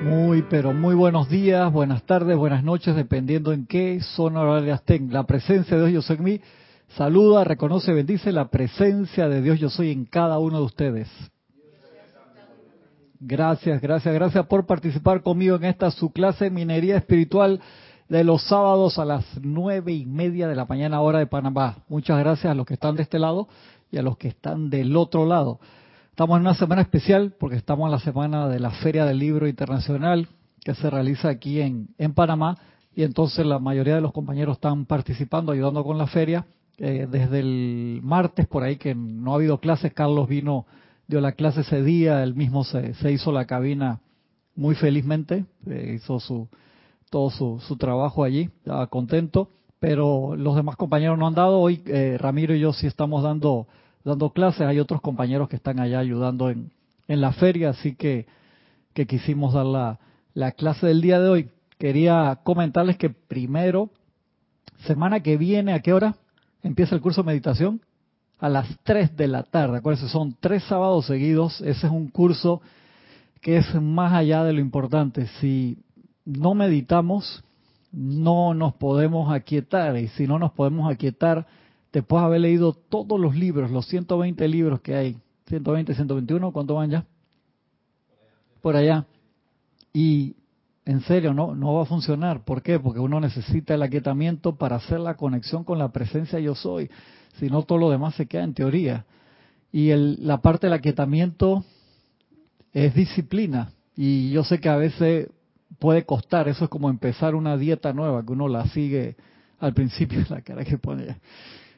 Muy, pero muy buenos días, buenas tardes, buenas noches, dependiendo en qué zona horaria estén. La presencia de Dios Yo Soy en mí saluda, reconoce, bendice la presencia de Dios Yo Soy en cada uno de ustedes. Gracias, gracias, gracias por participar conmigo en esta su clase Minería Espiritual de los sábados a las nueve y media de la mañana hora de Panamá. Muchas gracias a los que están de este lado y a los que están del otro lado. Estamos en una semana especial porque estamos en la semana de la Feria del Libro Internacional que se realiza aquí en, en Panamá y entonces la mayoría de los compañeros están participando, ayudando con la feria. Eh, desde el martes por ahí que no ha habido clases, Carlos vino, dio la clase ese día, él mismo se, se hizo la cabina muy felizmente, eh, hizo su todo su, su trabajo allí, estaba contento, pero los demás compañeros no han dado. Hoy eh, Ramiro y yo sí estamos dando dando clases, hay otros compañeros que están allá ayudando en, en la feria, así que, que quisimos dar la, la clase del día de hoy. Quería comentarles que primero, semana que viene, ¿a qué hora empieza el curso de meditación? A las 3 de la tarde. Acuérdense, son tres sábados seguidos. Ese es un curso que es más allá de lo importante. Si no meditamos, no nos podemos aquietar. Y si no nos podemos aquietar, después de haber leído todos los libros, los 120 libros que hay, 120, 121, ¿cuánto van ya? Por allá. Y en serio, no, no va a funcionar. ¿Por qué? Porque uno necesita el aquietamiento para hacer la conexión con la presencia yo soy. Si no, todo lo demás se queda en teoría. Y el, la parte del aquietamiento es disciplina. Y yo sé que a veces puede costar. Eso es como empezar una dieta nueva, que uno la sigue al principio, la cara que pone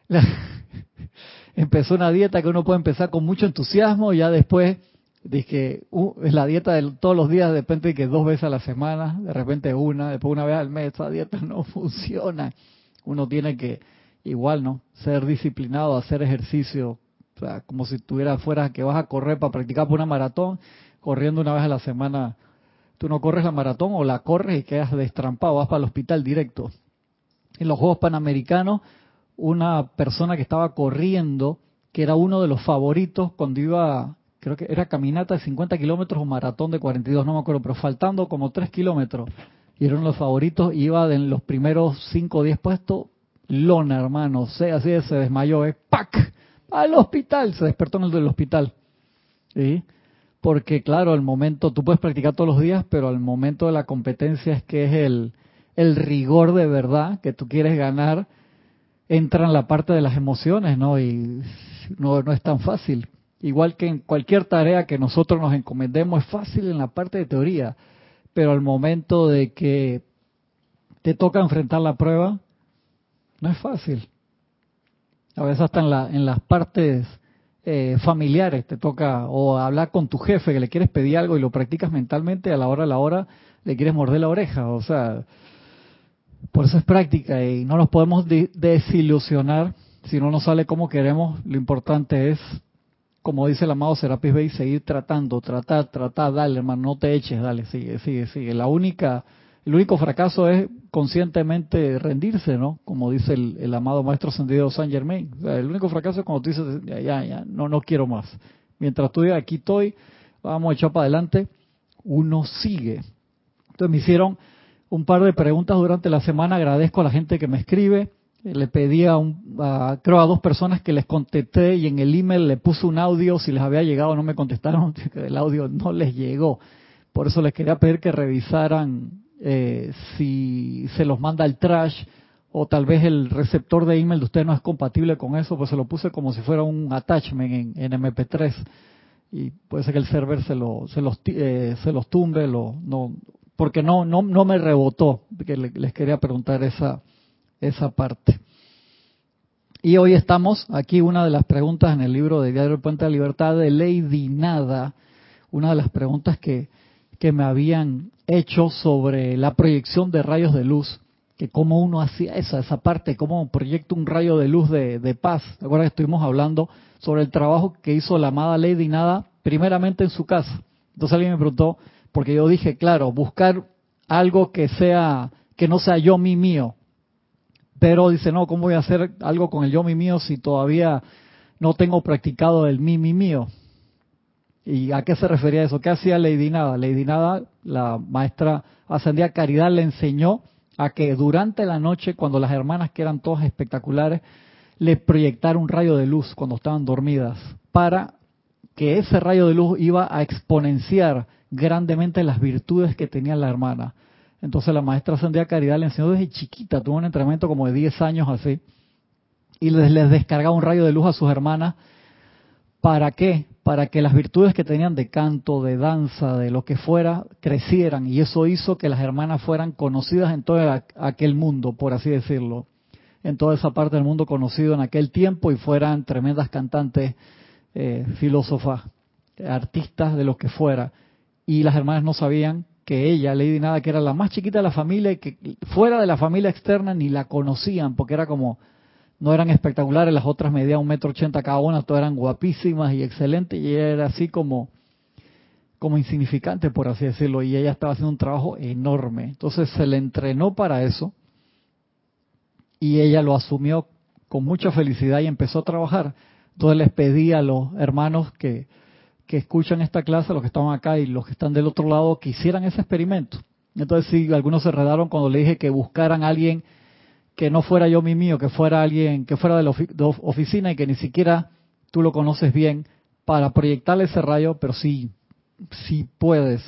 empezó una dieta que uno puede empezar con mucho entusiasmo y ya después dije uh, la dieta de todos los días de repente que dos veces a la semana de repente una después una vez al mes esa dieta no funciona. Uno tiene que igual no ser disciplinado hacer ejercicio o sea, como si tuviera fuera que vas a correr para practicar por una maratón corriendo una vez a la semana. Tú no corres la maratón o la corres y quedas destrampado vas para el hospital directo. En los Juegos Panamericanos una persona que estaba corriendo, que era uno de los favoritos cuando iba, creo que era caminata de 50 kilómetros o maratón de 42, no me acuerdo, pero faltando como 3 kilómetros. Y era uno de los favoritos, iba en los primeros 5 o 10 puestos, lona, hermano, se, así se desmayó, ¿eh? ¡pac! Al hospital, se despertó en el del hospital. ¿Sí? Porque claro, el momento, tú puedes practicar todos los días, pero el momento de la competencia es que es el, el rigor de verdad que tú quieres ganar entra en la parte de las emociones, ¿no? Y no, no es tan fácil. Igual que en cualquier tarea que nosotros nos encomendemos, es fácil en la parte de teoría, pero al momento de que te toca enfrentar la prueba, no es fácil. A veces hasta en, la, en las partes eh, familiares te toca o hablar con tu jefe que le quieres pedir algo y lo practicas mentalmente, a la hora a la hora le quieres morder la oreja. O sea, por eso es práctica y no nos podemos desilusionar si no nos sale como queremos. Lo importante es, como dice el amado Serapis Bey, seguir tratando, tratar, tratar, dale, hermano, no te eches, dale, sigue, sigue, sigue. La única, el único fracaso es conscientemente rendirse, ¿no? Como dice el, amado Maestro Sendido San Germain. el único fracaso es cuando tú dices, ya, ya, ya, no, no quiero más. Mientras tú digas, aquí estoy, vamos a echar para adelante, uno sigue. Entonces me hicieron un par de preguntas durante la semana. Agradezco a la gente que me escribe. Le pedí a, un, creo a dos personas que les contesté y en el email le puse un audio. Si les había llegado, no me contestaron. El audio no les llegó. Por eso les quería pedir que revisaran eh, si se los manda el trash o tal vez el receptor de email de usted no es compatible con eso, pues se lo puse como si fuera un attachment en, MP3 y puede ser que el server se, lo, se, los, eh, se los tumbe, lo, no, porque no, no, no me rebotó, que les quería preguntar esa, esa parte. Y hoy estamos aquí, una de las preguntas en el libro de Diario del Puente de Libertad de Lady Nada, una de las preguntas que, que me habían hecho sobre la proyección de rayos de luz, que cómo uno hacía esa, esa parte, cómo proyecta un rayo de luz de, de paz. Ahora estuvimos hablando sobre el trabajo que hizo la amada Lady Nada primeramente en su casa. Entonces alguien me preguntó, porque yo dije, claro, buscar algo que sea, que no sea yo mi mío. Pero dice, no, ¿cómo voy a hacer algo con el yo mi mío si todavía no tengo practicado el mi mi mío? ¿Y a qué se refería eso? ¿Qué hacía Lady Nada? Lady Nada, la maestra ascendida Caridad, le enseñó a que durante la noche, cuando las hermanas, que eran todas espectaculares, le proyectara un rayo de luz cuando estaban dormidas, para que ese rayo de luz iba a exponenciar grandemente las virtudes que tenía la hermana. Entonces la maestra ascendida Caridad le enseñó desde chiquita, tuvo un entrenamiento como de 10 años así, y les, les descargaba un rayo de luz a sus hermanas. ¿Para qué? Para que las virtudes que tenían de canto, de danza, de lo que fuera, crecieran. Y eso hizo que las hermanas fueran conocidas en todo aquel mundo, por así decirlo. En toda esa parte del mundo conocido en aquel tiempo y fueran tremendas cantantes, eh, filósofas, artistas, de lo que fuera. Y las hermanas no sabían que ella, Lady Nada, que era la más chiquita de la familia y que fuera de la familia externa ni la conocían, porque era como no eran espectaculares, las otras medían un metro ochenta cada una, todas eran guapísimas y excelentes, y ella era así como, como insignificante, por así decirlo, y ella estaba haciendo un trabajo enorme. Entonces se le entrenó para eso, y ella lo asumió con mucha felicidad y empezó a trabajar. Entonces les pedí a los hermanos que, que escuchan esta clase, los que estaban acá y los que están del otro lado, que hicieran ese experimento. Entonces sí, algunos se redaron cuando le dije que buscaran a alguien que no fuera yo mi mío, que fuera alguien que fuera de la oficina y que ni siquiera tú lo conoces bien para proyectarle ese rayo, pero sí, sí puedes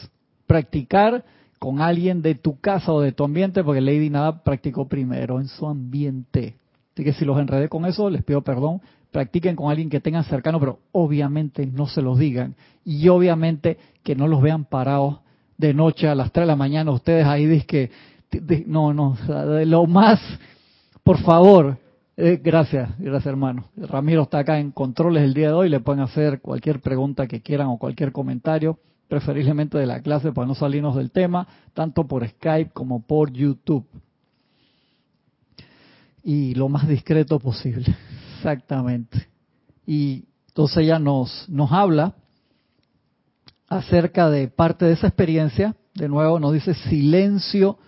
practicar con alguien de tu casa o de tu ambiente, porque Lady nada practicó primero en su ambiente. Así que si los enredé con eso, les pido perdón. Practiquen con alguien que tengan cercano, pero obviamente no se los digan. Y obviamente que no los vean parados de noche a las 3 de la mañana. Ustedes ahí dicen no, no, lo más por favor, eh, gracias, gracias hermano. Ramiro está acá en controles el día de hoy, le pueden hacer cualquier pregunta que quieran o cualquier comentario, preferiblemente de la clase para no salirnos del tema, tanto por Skype como por YouTube. Y lo más discreto posible, exactamente. Y entonces ella nos, nos habla acerca de parte de esa experiencia, de nuevo nos dice silencio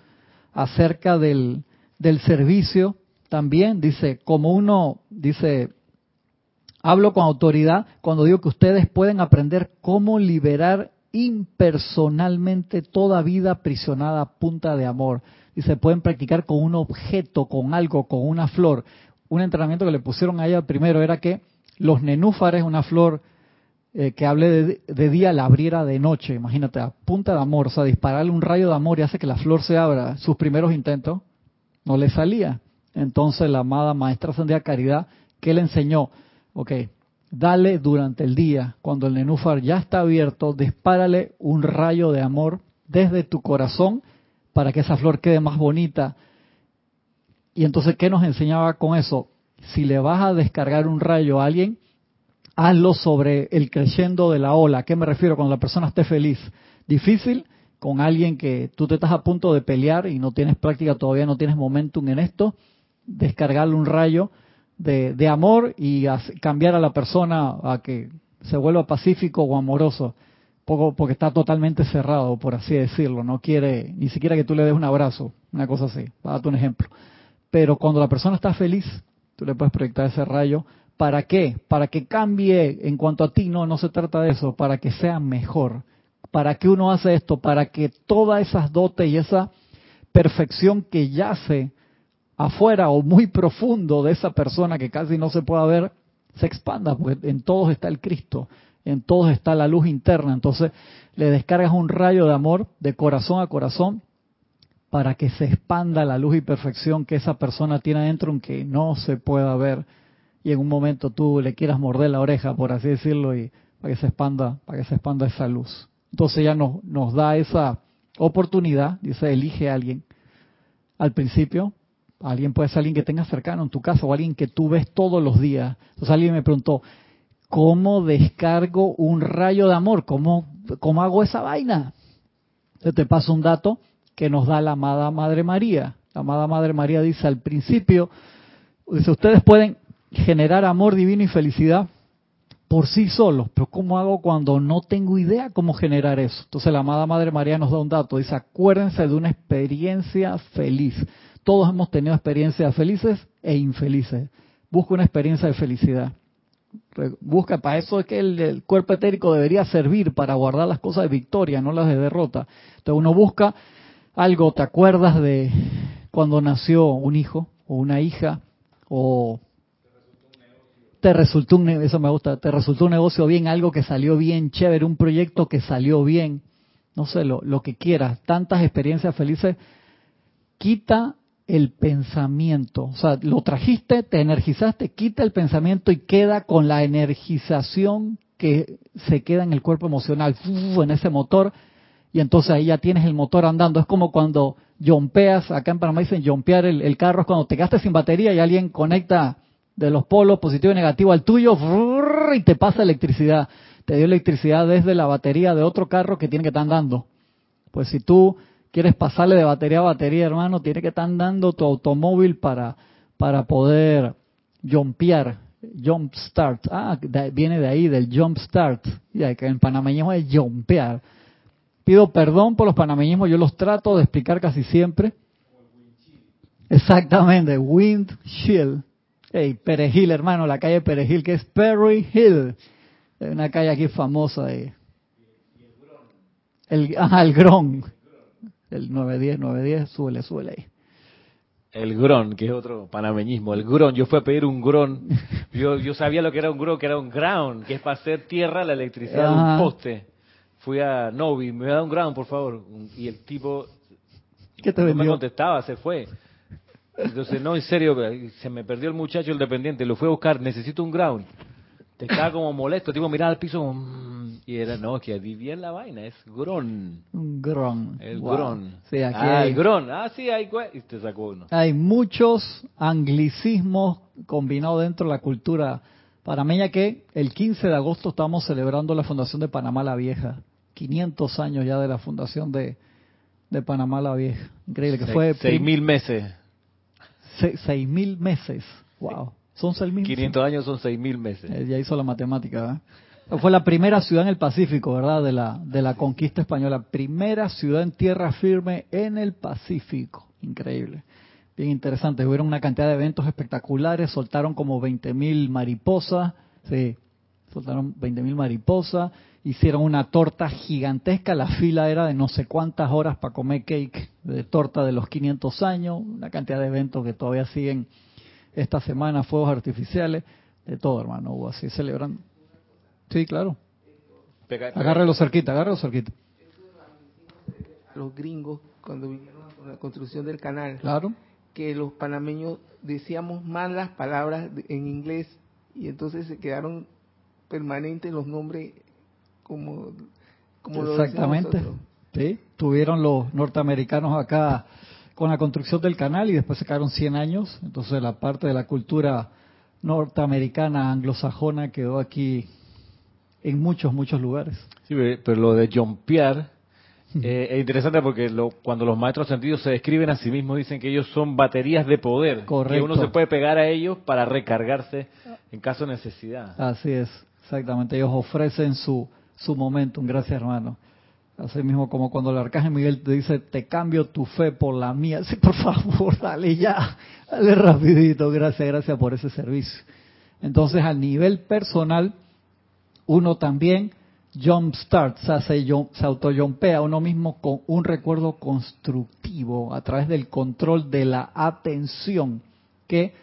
acerca del, del servicio también dice, como uno dice, hablo con autoridad cuando digo que ustedes pueden aprender cómo liberar impersonalmente toda vida aprisionada a punta de amor. Y se pueden practicar con un objeto, con algo, con una flor. Un entrenamiento que le pusieron a ella primero era que los nenúfares, una flor eh, que hable de, día, la abriera de noche. Imagínate, a punta de amor, o sea, dispararle un rayo de amor y hace que la flor se abra. Sus primeros intentos no le salía. Entonces la amada maestra Sandía Caridad, ¿qué le enseñó? Ok, dale durante el día, cuando el nenúfar ya está abierto, dispárale un rayo de amor desde tu corazón para que esa flor quede más bonita. Y entonces, ¿qué nos enseñaba con eso? Si le vas a descargar un rayo a alguien, hazlo sobre el creyendo de la ola. ¿A qué me refiero? Cuando la persona esté feliz. Difícil con alguien que tú te estás a punto de pelear y no tienes práctica todavía, no tienes momentum en esto descargarle un rayo de, amor y cambiar a la persona a que se vuelva pacífico o amoroso, poco porque está totalmente cerrado, por así decirlo, no quiere ni siquiera que tú le des un abrazo, una cosa así, para darte un ejemplo. Pero cuando la persona está feliz, tú le puedes proyectar ese rayo. ¿Para qué? Para que cambie en cuanto a ti, no, no se trata de eso, para que sea mejor. ¿Para qué uno hace esto? Para que todas esas dotes y esa perfección que yace afuera o muy profundo de esa persona que casi no se pueda ver, se expanda, porque en todos está el Cristo, en todos está la luz interna. Entonces le descargas un rayo de amor de corazón a corazón para que se expanda la luz y perfección que esa persona tiene adentro, aunque no se pueda ver. Y en un momento tú le quieras morder la oreja, por así decirlo, y para que se expanda, para que se expanda esa luz. Entonces ya nos, nos da esa oportunidad, dice, elige a alguien al principio Alguien puede ser alguien que tengas cercano en tu casa o alguien que tú ves todos los días. Entonces alguien me preguntó, ¿cómo descargo un rayo de amor? ¿Cómo, cómo hago esa vaina? Yo te paso un dato que nos da la amada Madre María. La amada Madre María dice al principio, dice, ustedes pueden generar amor divino y felicidad por sí solos, pero ¿cómo hago cuando no tengo idea cómo generar eso? Entonces la amada Madre María nos da un dato, dice, acuérdense de una experiencia feliz. Todos hemos tenido experiencias felices e infelices. Busca una experiencia de felicidad. Busca, para eso es que el, cuerpo etérico debería servir para guardar las cosas de victoria, no las de derrota. Entonces uno busca algo, ¿te acuerdas de cuando nació un hijo o una hija? O te resultó un eso me gusta, te resultó un negocio bien, algo que salió bien, chévere, un proyecto que salió bien, no sé, lo, lo que quieras, tantas experiencias felices, quita el pensamiento. O sea, lo trajiste, te energizaste, quita el pensamiento y queda con la energización que se queda en el cuerpo emocional, en ese motor, y entonces ahí ya tienes el motor andando. Es como cuando jompeas, acá en Panamá dicen jompear el, carro, es cuando te gastas sin batería y alguien conecta de los polos positivo y negativo al tuyo y te pasa electricidad. Te dio electricidad desde la batería de otro carro que tiene que estar andando. Pues si tú quieres pasarle de batería a batería, hermano, tiene que estar dando tu automóvil para, para poder jumpear, jump start. Ah, viene de ahí, del jump start. Ya que en panameñismo es jumpear. Pido perdón por los panameñismos, yo los trato de explicar casi siempre. Exactamente, windshield. Hey, Perejil, hermano, la calle Perejil, que es Perry Hill. Una calle aquí famosa. ahí. El, ajá, el Gron el 910, 910, súbele, súbele ahí. El gron, que es otro panameñismo, el gron. Yo fui a pedir un gron. Yo, yo sabía lo que era un gron, que era un ground, que es para hacer tierra la electricidad de un poste. Fui a Novi, me da un ground, por favor. Y el tipo ¿Qué te no me contestaba, se fue. Entonces, no, en serio, se me perdió el muchacho, el dependiente, lo fui a buscar, necesito un ground. Estaba como molesto, tipo mirar al piso mm", y era, no, que en la vaina, es Gron. Gron. El Gron. Sí, aquí ah, hay, el Gron. Ah, sí, hay, y te sacó uno. Hay muchos anglicismos combinados dentro de la cultura panameña que el 15 de agosto estamos celebrando la fundación de Panamá la Vieja. 500 años ya de la fundación de, de Panamá la Vieja. Increíble que fue... Seis mil meses. seis mil meses. Wow. Son 500 años son 6.000 meses. Eh, ya hizo la matemática, Fue la primera ciudad en el Pacífico, ¿verdad? De la, de la conquista española. Primera ciudad en tierra firme en el Pacífico. Increíble. Bien interesante. Hubieron una cantidad de eventos espectaculares. Soltaron como 20.000 mariposas. Sí, soltaron 20.000 mariposas. Hicieron una torta gigantesca. La fila era de no sé cuántas horas para comer cake de torta de los 500 años. Una cantidad de eventos que todavía siguen esta semana fuegos artificiales, de todo, hermano, hubo así celebrando. Sí, claro. Agárrelo cerquita, agárrelo cerquita. Los gringos, cuando vinieron a la construcción del canal, claro. que los panameños decíamos mal las palabras en inglés y entonces se quedaron permanentes los nombres como, como Exactamente. sí, tuvieron los norteamericanos acá con la construcción del canal y después se quedaron 100 años. Entonces la parte de la cultura norteamericana, anglosajona, quedó aquí en muchos, muchos lugares. Sí, pero lo de jumpear eh, es interesante porque lo, cuando los maestros sentidos se describen a sí mismos, dicen que ellos son baterías de poder. Correcto. Que uno se puede pegar a ellos para recargarse en caso de necesidad. Así es, exactamente. Ellos ofrecen su, su momentum. Gracias, hermano. Así mismo como cuando el arcángel Miguel te dice, te cambio tu fe por la mía. Sí, por favor, dale ya, dale rapidito. Gracias, gracias por ese servicio. Entonces, al nivel personal, uno también jumpstart, o sea, se, se auto-jumpea uno mismo con un recuerdo constructivo a través del control de la atención que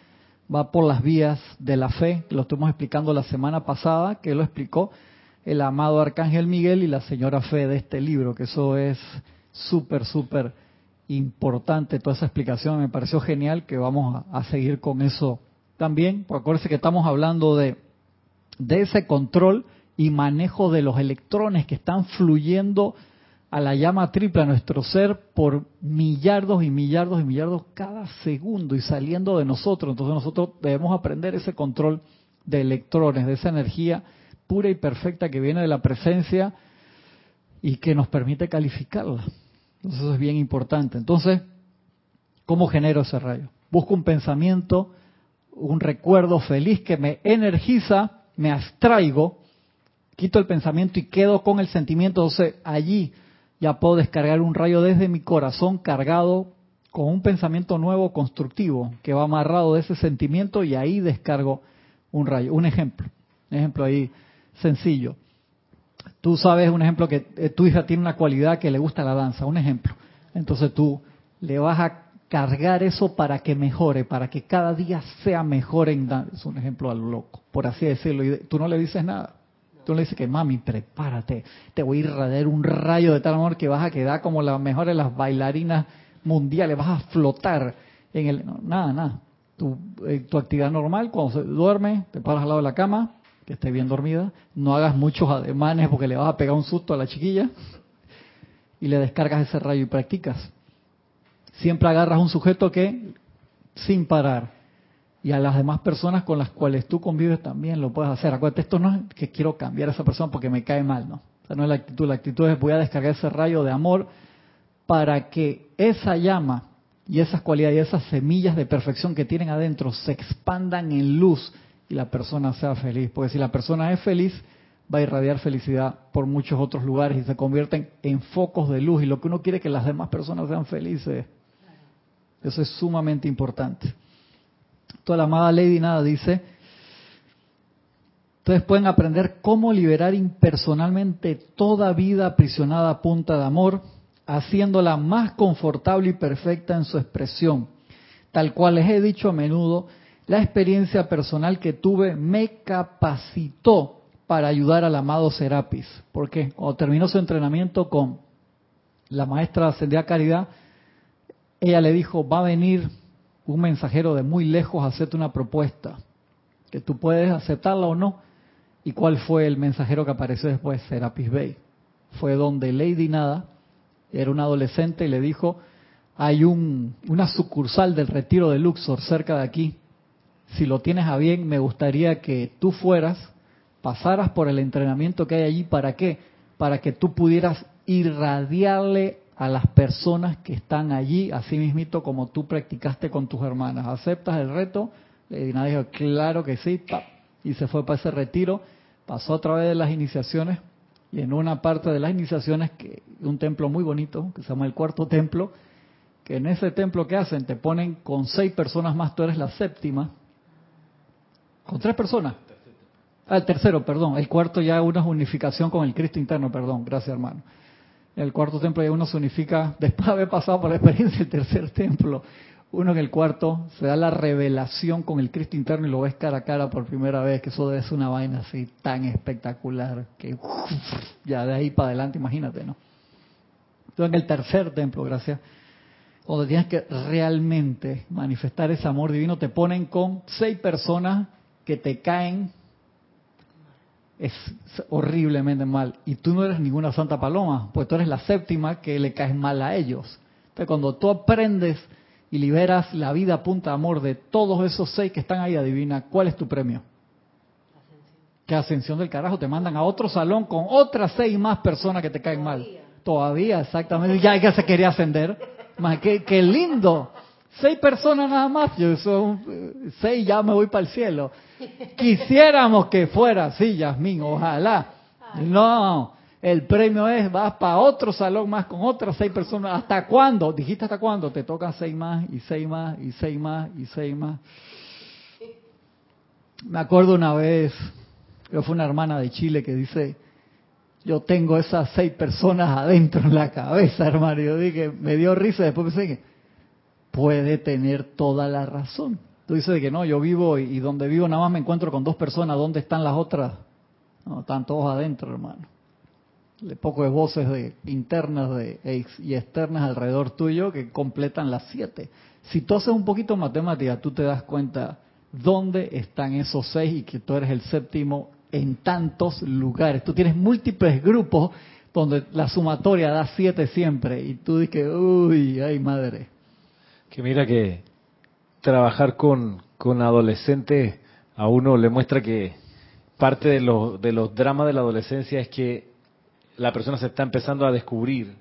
va por las vías de la fe, lo estuvimos explicando la semana pasada, que lo explicó el amado Arcángel Miguel y la señora Fe de este libro, que eso es súper, súper importante, toda esa explicación me pareció genial, que vamos a, seguir con eso también, porque acuérdense que estamos hablando de, de ese control y manejo de los electrones que están fluyendo a la llama triple a nuestro ser por millardos y millardos y millardos cada segundo y saliendo de nosotros. Entonces nosotros debemos aprender ese control de electrones, de esa energía pura y perfecta que viene de la presencia y que nos permite calificarla. Entonces eso es bien importante. Entonces, ¿cómo genero ese rayo? Busco un pensamiento, un recuerdo feliz que me energiza, me abstraigo, quito el pensamiento y quedo con el sentimiento. Entonces allí ya puedo descargar un rayo desde mi corazón cargado con un pensamiento nuevo constructivo que va amarrado de ese sentimiento y ahí descargo un rayo. Un ejemplo Un ejemplo ahí sencillo. Tú sabes un ejemplo que eh, tu hija tiene una cualidad que le gusta la danza, un ejemplo. Entonces tú le vas a cargar eso para que mejore, para que cada día sea mejor en danza. Es un ejemplo al loco, por así decirlo. Y tú no le dices nada. Le dices que mami, prepárate, te voy a irradiar un rayo de tal amor que vas a quedar como la mejor de las bailarinas mundiales, vas a flotar en el... nada, nada. Tu, eh, tu actividad normal, cuando se duerme, te paras al lado de la cama, que esté bien dormida, no hagas muchos ademanes porque le vas a pegar un susto a la chiquilla y le descargas ese rayo y practicas. Siempre agarras un sujeto que, sin parar, y a las demás personas con las cuales tú convives también lo puedes hacer. Acuérdate, esto no es que quiero cambiar a esa persona porque me cae mal, ¿no? O sea, no es la actitud. La actitud es voy a descargar ese rayo de amor para que esa llama y esas cualidades y esas semillas de perfección que tienen adentro se expandan en luz y la persona sea feliz. Porque si la persona es feliz, va a irradiar felicidad por muchos otros lugares y se convierten en focos de luz. Y lo que uno quiere es que las demás personas sean felices. Eso es sumamente importante. Toda la amada Lady Nada dice, ustedes pueden aprender cómo liberar impersonalmente toda vida aprisionada a punta de amor, haciéndola más confortable y perfecta en su expresión. Tal cual les he dicho a menudo, la experiencia personal que tuve me capacitó para ayudar al amado Serapis. Porque cuando terminó su entrenamiento con la maestra Ascendida Caridad, ella le dijo, va a venir un mensajero de muy lejos a hacerte una propuesta, que tú puedes aceptarla o no. ¿Y cuál fue el mensajero que apareció después? Serapis Bay. Fue donde Lady Nada era una adolescente y le dijo, hay un, una sucursal del retiro de Luxor cerca de aquí. Si lo tienes a bien, me gustaría que tú fueras, pasaras por el entrenamiento que hay allí. ¿Para qué? Para que tú pudieras irradiarle a las personas que están allí, así mismito como tú practicaste con tus hermanas. ¿Aceptas el reto? Y nadie dijo, claro que sí, y se fue para ese retiro, pasó a través de las iniciaciones, y en una parte de las iniciaciones, que un templo muy bonito, que se llama el cuarto templo, que en ese templo que hacen te ponen con seis personas más, tú eres la séptima, con tres personas. Ah, el tercero, perdón, el cuarto ya una unificación con el Cristo interno, perdón, gracias hermano el cuarto templo ya uno se unifica, después de haber pasado por la experiencia del tercer templo, uno en el cuarto se da la revelación con el Cristo interno y lo ves cara a cara por primera vez, que eso debe ser una vaina así tan espectacular, que ya de ahí para adelante, imagínate, ¿no? Entonces en el tercer templo, gracias, cuando tienes que realmente manifestar ese amor divino, te ponen con seis personas que te caen es horriblemente mal. Y tú no eres ninguna santa paloma, pues tú eres la séptima que le caes mal a ellos. Entonces cuando tú aprendes y liberas la vida a punta de amor de todos esos seis que están ahí, adivina, ¿cuál es tu premio? Ascensión. ¿Qué ascensión del carajo? Te mandan a otro salón con otras seis más personas que te caen mal. Todavía, exactamente. Ya que se quería ascender. Más, qué, qué lindo. Seis personas nada más. Yo son eh, seis, ya me voy para el cielo. Quisiéramos que fuera así, Yasmín, ojalá. No, el premio es, vas para otro salón más con otras seis personas. ¿Hasta cuándo? Dijiste hasta cuándo. Te tocan seis más y seis más y seis más y seis más. Me acuerdo una vez, yo fue una hermana de Chile que dice, yo tengo esas seis personas adentro en la cabeza, hermano. Yo dije, me dio risa, después pensé que puede tener toda la razón. Tú dices que no, yo vivo y, donde vivo nada más me encuentro con dos personas, ¿dónde están las otras? No, están todos adentro, hermano. Le poco de voces de, internas de, y externas alrededor tuyo que completan las siete. Si tú haces un poquito de matemática, tú te das cuenta dónde están esos seis y que tú eres el séptimo en tantos lugares. Tú tienes múltiples grupos donde la sumatoria da siete siempre y tú dices, uy, ay madre. Que mira que trabajar con, con adolescentes a uno le muestra que parte de, los de los dramas de la adolescencia es que la persona se está empezando a descubrir.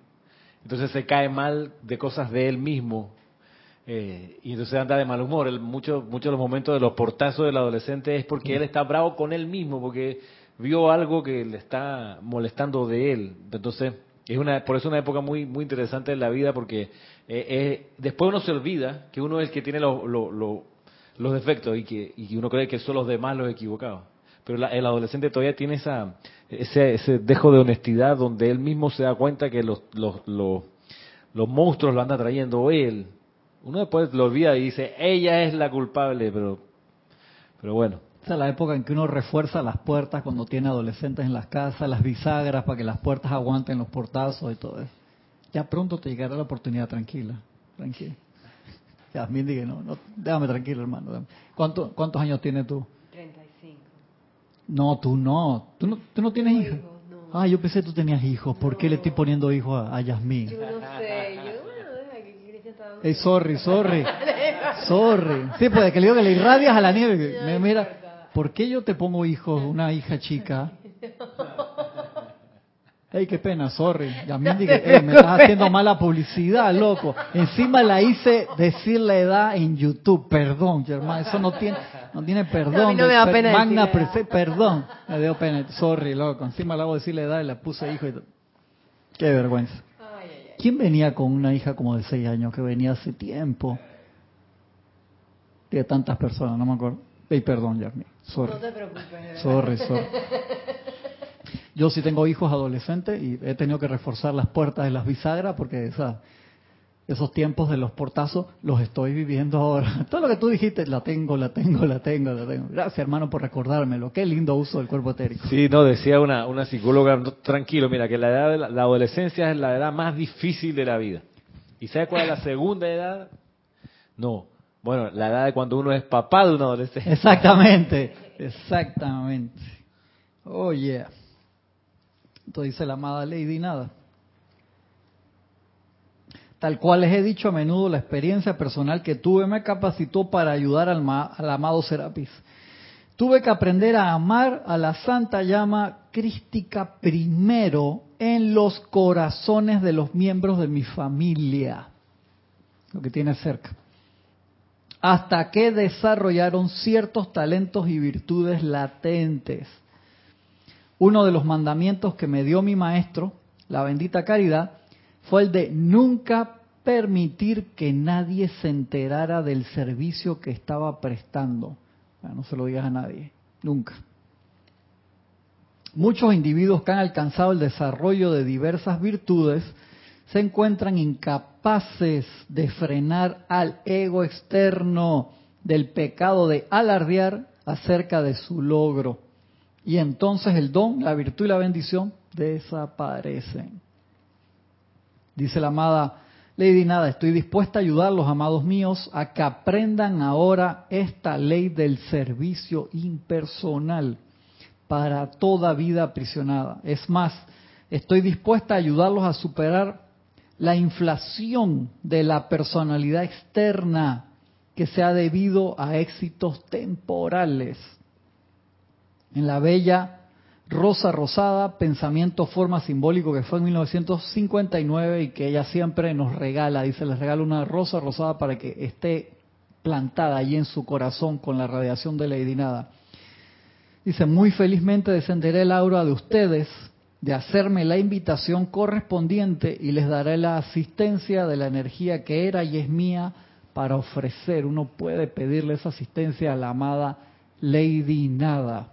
Entonces se cae mal de cosas de él mismo. Eh, y entonces anda de mal humor. Muchos mucho de los momentos de los portazos del adolescente es porque él está bravo con él mismo, porque vio algo que le está molestando de él. Entonces, es una, por eso es una época muy, muy interesante en la vida, porque eh, eh, después uno se olvida que uno es el que tiene los defectos y que, y uno cree que son los demás los equivocados. pero el adolescente todavía tiene esa, ese, ese dejo de honestidad donde él mismo se da cuenta que los, los, los, los monstruos lo anda trayendo él. Uno después lo olvida y dice, ella es la culpable, pero, pero bueno. Esa es la época en que uno refuerza las puertas cuando tiene adolescentes en las casas, las bisagras para que las puertas aguanten los portazos y todo eso. Ya pronto te llegará la oportunidad, tranquila, tranquila. Ya, dije, no, no, déjame tranquilo, hermano. ¿Cuánto, ¿Cuántos años tienes tú? 35. No, tú no. ¿Tú no, tú no tienes hijos? Ah, yo pensé que tú tenías hijos. ¿Por qué le estoy poniendo hijos a, a Yasmín? Yo no sé, yo, Hey, sorry, sorry. sorry. Sí, pues que le digo que le irradias a la nieve. Me, mira, ¿por qué yo te pongo hijos, una hija chica? Ey, qué pena, sorry. Yasmín dije, hey, me estás haciendo mala publicidad, loco. Encima la hice decir la edad en YouTube. Perdón, Germán, eso no tiene, no tiene perdón. No, a mí no me da pena Magna perdón. Me dio pena. Sorry, loco. Encima le hago decir la edad y le puse hijo y Qué vergüenza. ¿Quién venía con una hija como de seis años que venía hace tiempo? De tantas personas, no me acuerdo. Ey, perdón, Yasmín. Sorry. No te preocupes. Sorry, sorry. Yo sí tengo hijos adolescentes y he tenido que reforzar las puertas de las bisagras porque esos tiempos de los portazos los estoy viviendo ahora. Todo lo que tú dijiste, la tengo, la tengo, la tengo, la tengo. Gracias, hermano, por recordármelo. Qué lindo uso del cuerpo etérico. Sí, no, decía una, una psicóloga, tranquilo, mira, que la edad de la, adolescencia es la edad más difícil de la vida. ¿Y sabes cuál es la segunda edad? No. Bueno, la edad de cuando uno es papá de un adolescente. Exactamente, exactamente. Oh, yeah. Entonces dice la amada Lady Nada. Tal cual les he dicho a menudo, la experiencia personal que tuve me capacitó para ayudar al, amado Serapis. Tuve que aprender a amar a la santa llama crística primero en los corazones de los miembros de mi familia, lo que tiene cerca, hasta que desarrollaron ciertos talentos y virtudes latentes uno de los mandamientos que me dio mi maestro, la bendita caridad, fue el de nunca permitir que nadie se enterara del servicio que estaba prestando. no se lo digas a nadie, nunca. Muchos individuos que han alcanzado el desarrollo de diversas virtudes se encuentran incapaces de frenar al ego externo del pecado de alardear acerca de su logro y entonces el don, la virtud y la bendición desaparecen. Dice la amada Lady Nada, estoy dispuesta a ayudar a los amados míos a que aprendan ahora esta ley del servicio impersonal para toda vida aprisionada. Es más, estoy dispuesta a ayudarlos a superar la inflación de la personalidad externa que se ha debido a éxitos temporales en la bella Rosa Rosada, Pensamiento, Forma Simbólico, que fue en 1959 y que ella siempre nos regala, dice, les regala una rosa rosada para que esté plantada allí en su corazón con la radiación de la Idinada. Dice, muy felizmente descenderé el aura de ustedes de hacerme la invitación correspondiente y les daré la asistencia de la energía que era y es mía para ofrecer. Uno puede pedirle esa asistencia a la amada Lady Nada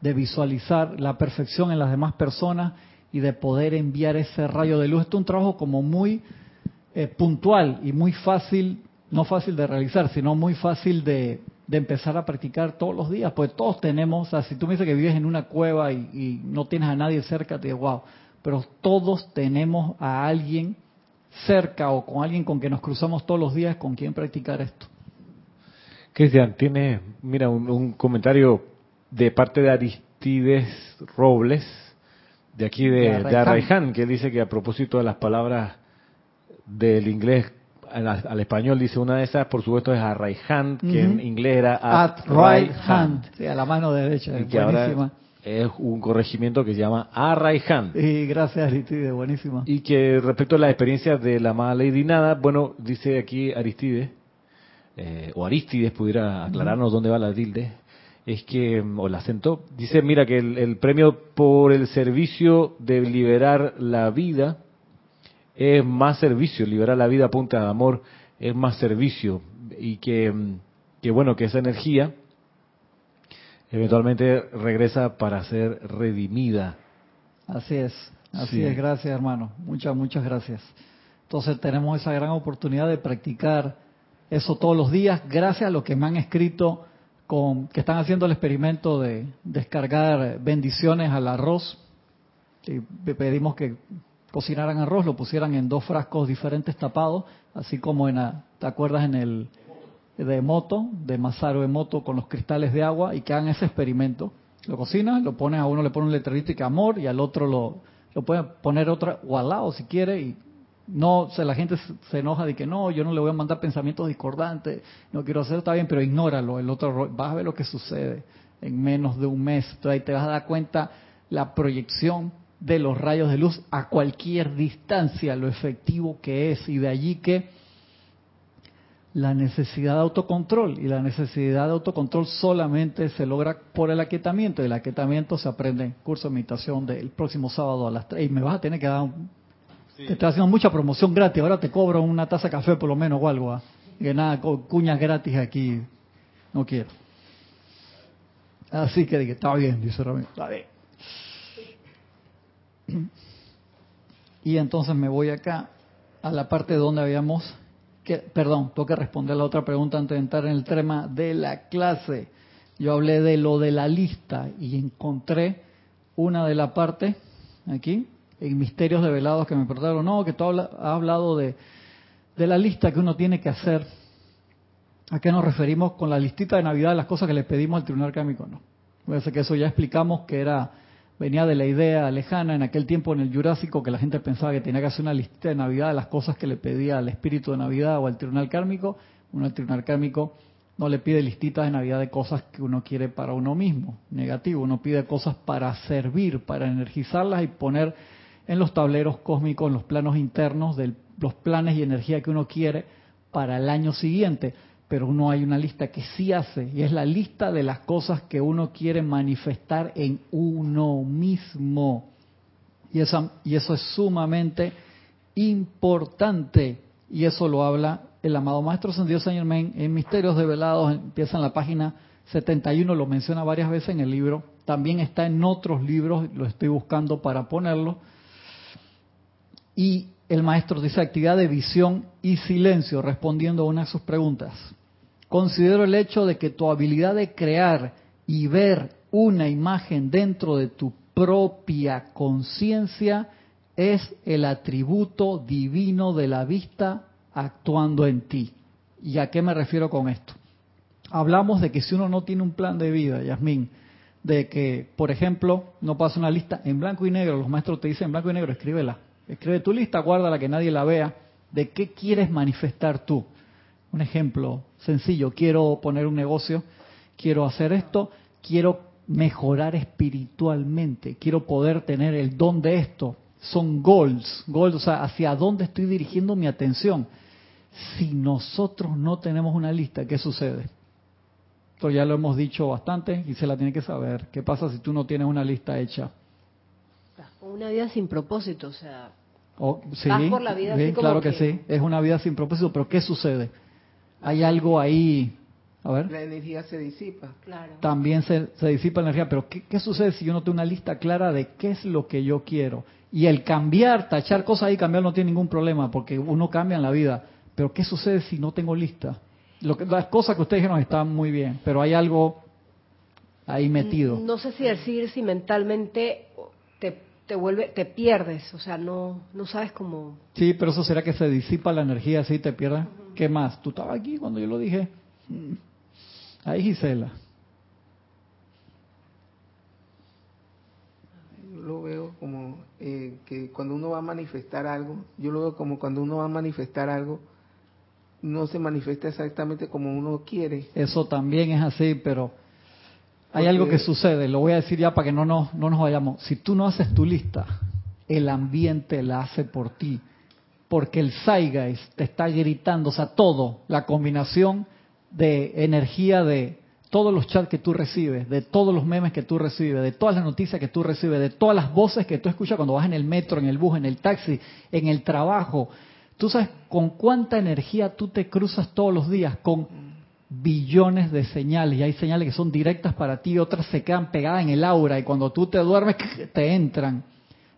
de visualizar la perfección en las demás personas y de poder enviar ese rayo de luz. Esto es un trabajo como muy eh, puntual y muy fácil, no fácil de realizar, sino muy fácil de, empezar a practicar todos los días. Pues todos tenemos, o sea, si tú me dices que vives en una cueva y, no tienes a nadie cerca, te digo, wow, pero todos tenemos a alguien cerca o con alguien con que nos cruzamos todos los días con quien practicar esto. Cristian, tiene, mira, un comentario de parte de Aristides Robles, de aquí de, de Arraiján, que dice que a propósito de las palabras del inglés al, español, dice una de esas, por supuesto, es Arraiján, que en inglés era at, right hand, a la mano derecha, y que ahora es un corregimiento que se llama Arraiján. Y gracias Aristides, buenísima. Y que respecto a la experiencia de la amada Lady Nada, bueno, dice aquí Aristides, eh, o Aristides pudiera aclararnos dónde va la tilde, es que, o el acento, dice, mira que el, premio por el servicio de liberar la vida es más servicio, liberar la vida punta de amor es más servicio y que, que bueno, que esa energía eventualmente regresa para ser redimida. Así es, así Sí. es, gracias hermano, muchas, muchas gracias. Entonces tenemos esa gran oportunidad de practicar eso todos los días, gracias a los que me han escrito con que están haciendo el experimento de descargar bendiciones al arroz. Y pe- pedimos que cocinaran arroz, lo pusieran en dos frascos diferentes tapados, así como en, la- ¿te acuerdas en el de moto, de Masaru Emoto con los cristales de agua y que hagan ese experimento. Lo cocinas, lo pones a uno le pone un letrerito que amor y al otro lo, lo puede poner otra o al lado si quiere y no, o sea, la gente se- enoja de que no, yo no le voy a mandar pensamientos discordantes, no quiero hacer, está bien, pero ignóralo, el otro, ro- vas a ver lo que sucede. En menos de un mes, entonces ahí te vas a dar cuenta la proyección de los rayos de luz a cualquier distancia, lo efectivo que es y de allí que la necesidad de autocontrol y la necesidad de autocontrol solamente se logra por el aquietamiento y el aquietamiento se aprende en curso de meditación del próximo sábado a las 3 y me vas a tener que dar un, te estoy haciendo mucha promoción gratis. Ahora te cobro una taza de café por lo menos o algo ¿ah? que nada cu- cuñas gratis aquí. No quiero. Así que dije está bien dice Ramiro. Está bien y entonces me voy acá a la parte donde habíamos que, perdón, tengo que responder la otra pregunta antes de entrar en el tema de la clase. Yo hablé de lo de la lista y encontré una de la parte aquí, en Misterios de Velados que me preguntaron, no, que tú has hablado de, de la lista que uno tiene que hacer. ¿A qué nos referimos con la listita de Navidad, las cosas que le pedimos al Tribunal Kármico? No. Parece que eso ya explicamos que era venía de la idea lejana en aquel tiempo en el Jurásico que la gente pensaba que tenía que hacer una lista de Navidad de las cosas que le pedía al espíritu de Navidad o al tribunal kármico. Uno al tribunal kármico no le pide listitas de Navidad de cosas que uno quiere para uno mismo, negativo. Uno pide cosas para servir, para energizarlas y poner en los tableros cósmicos, en los planos internos de los planes y energía que uno quiere para el año siguiente pero uno hay una lista que sí hace, y es la lista de las cosas que uno quiere manifestar en uno mismo. Y, esa, y eso es sumamente importante, y eso lo habla el amado Maestro Sendido Saint Germain en Misterios Develados, empieza en la página 71, lo menciona varias veces en el libro, también está en otros libros, lo estoy buscando para ponerlo, y el maestro dice actividad de visión y silencio, respondiendo a una de sus preguntas. Considero el hecho de que tu habilidad de crear y ver una imagen dentro de tu propia conciencia es el atributo divino de la vista actuando en ti. ¿Y a qué me refiero con esto? Hablamos de que si uno no tiene un plan de vida, Yasmín, de que, por ejemplo, no pasa una lista en blanco y negro, los maestros te dicen en blanco y negro, escríbela. Escribe tu lista, guárdala que nadie la vea, de qué quieres manifestar tú. Un ejemplo sencillo, quiero poner un negocio, quiero hacer esto, quiero mejorar espiritualmente, quiero poder tener el don de esto. Son goals, goals, o sea, hacia dónde estoy dirigiendo mi atención. Si nosotros no tenemos una lista, ¿qué sucede? Esto ya lo hemos dicho bastante y se la tiene que saber. ¿Qué pasa si tú no tienes una lista hecha? Una vida sin propósito, o sea, Oh, sí, Vas por la vida sí, así como claro que... que- sí. Es una vida sin propósito, pero ¿qué sucede? Hay algo ahí. A ver. La energía se disipa. claro. También se, se disipa la energía, pero ¿qué, qué sucede si yo no tengo una lista clara de qué es lo que yo quiero? Y el cambiar, tachar cosas ahí, cambiar no tiene ningún problema, porque uno cambia en la vida. Pero ¿qué sucede si no tengo lista? Lo que, las cosas que ustedes dijeron están muy bien, pero hay algo ahí metido. No sé si decir si mentalmente te, te vuelve, te pierdes, o sea, no, no sabes cómo. Sí, pero eso será que se disipa la energía así te pierdes. ¿Qué más? ¿Tú estabas aquí cuando yo lo dije? Mm. Ahí Gisela. Yo lo veo como eh, que cuando uno va a manifestar algo, yo lo veo como cuando uno va a manifestar algo, no se manifiesta exactamente como uno quiere. Eso también es así, pero hay algo que sucede. Lo voy a decir ya para que no nos, no nos vayamos. Si tú no haces tu lista, el ambiente la hace por ti. Porque el Zeitgeist te está gritando, o sea, todo, la combinación de energía de todos los chats que tú recibes, de todos los memes que tú recibes, de todas las noticias que tú recibes, de todas las voces que tú escuchas cuando vas en el metro, en el bus, en el taxi, en el trabajo. Tú sabes con cuánta energía tú te cruzas todos los días, con billones de señales y hay señales que son directas para ti, otras se quedan pegadas en el aura y cuando tú te duermes te entran.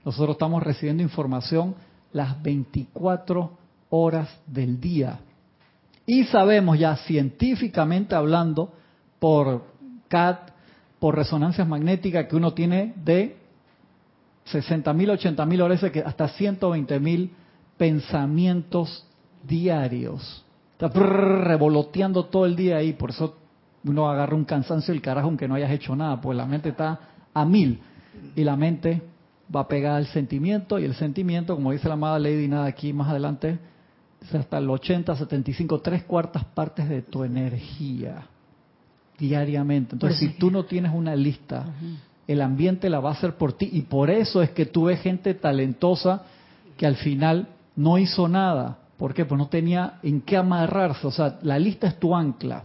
Nosotros estamos recibiendo información las 24 horas del día. Y sabemos ya científicamente hablando por CAT, por resonancias magnéticas que uno tiene de 60.000, 80.000 horas, hasta 120.000 pensamientos diarios. Está revoloteando todo el día ahí, por eso uno agarra un cansancio el carajo aunque no hayas hecho nada, pues la mente está a mil y la mente va a pegar al sentimiento y el sentimiento, como dice la amada Lady Nada aquí más adelante, es hasta el 80, 75, tres cuartas partes de tu energía diariamente. Entonces, si tú no tienes una lista, el ambiente la va a hacer por ti y por eso es que tú ves gente talentosa que al final no hizo nada. ¿Por qué? Pues no tenía en qué amarrarse. O sea, la lista es tu ancla.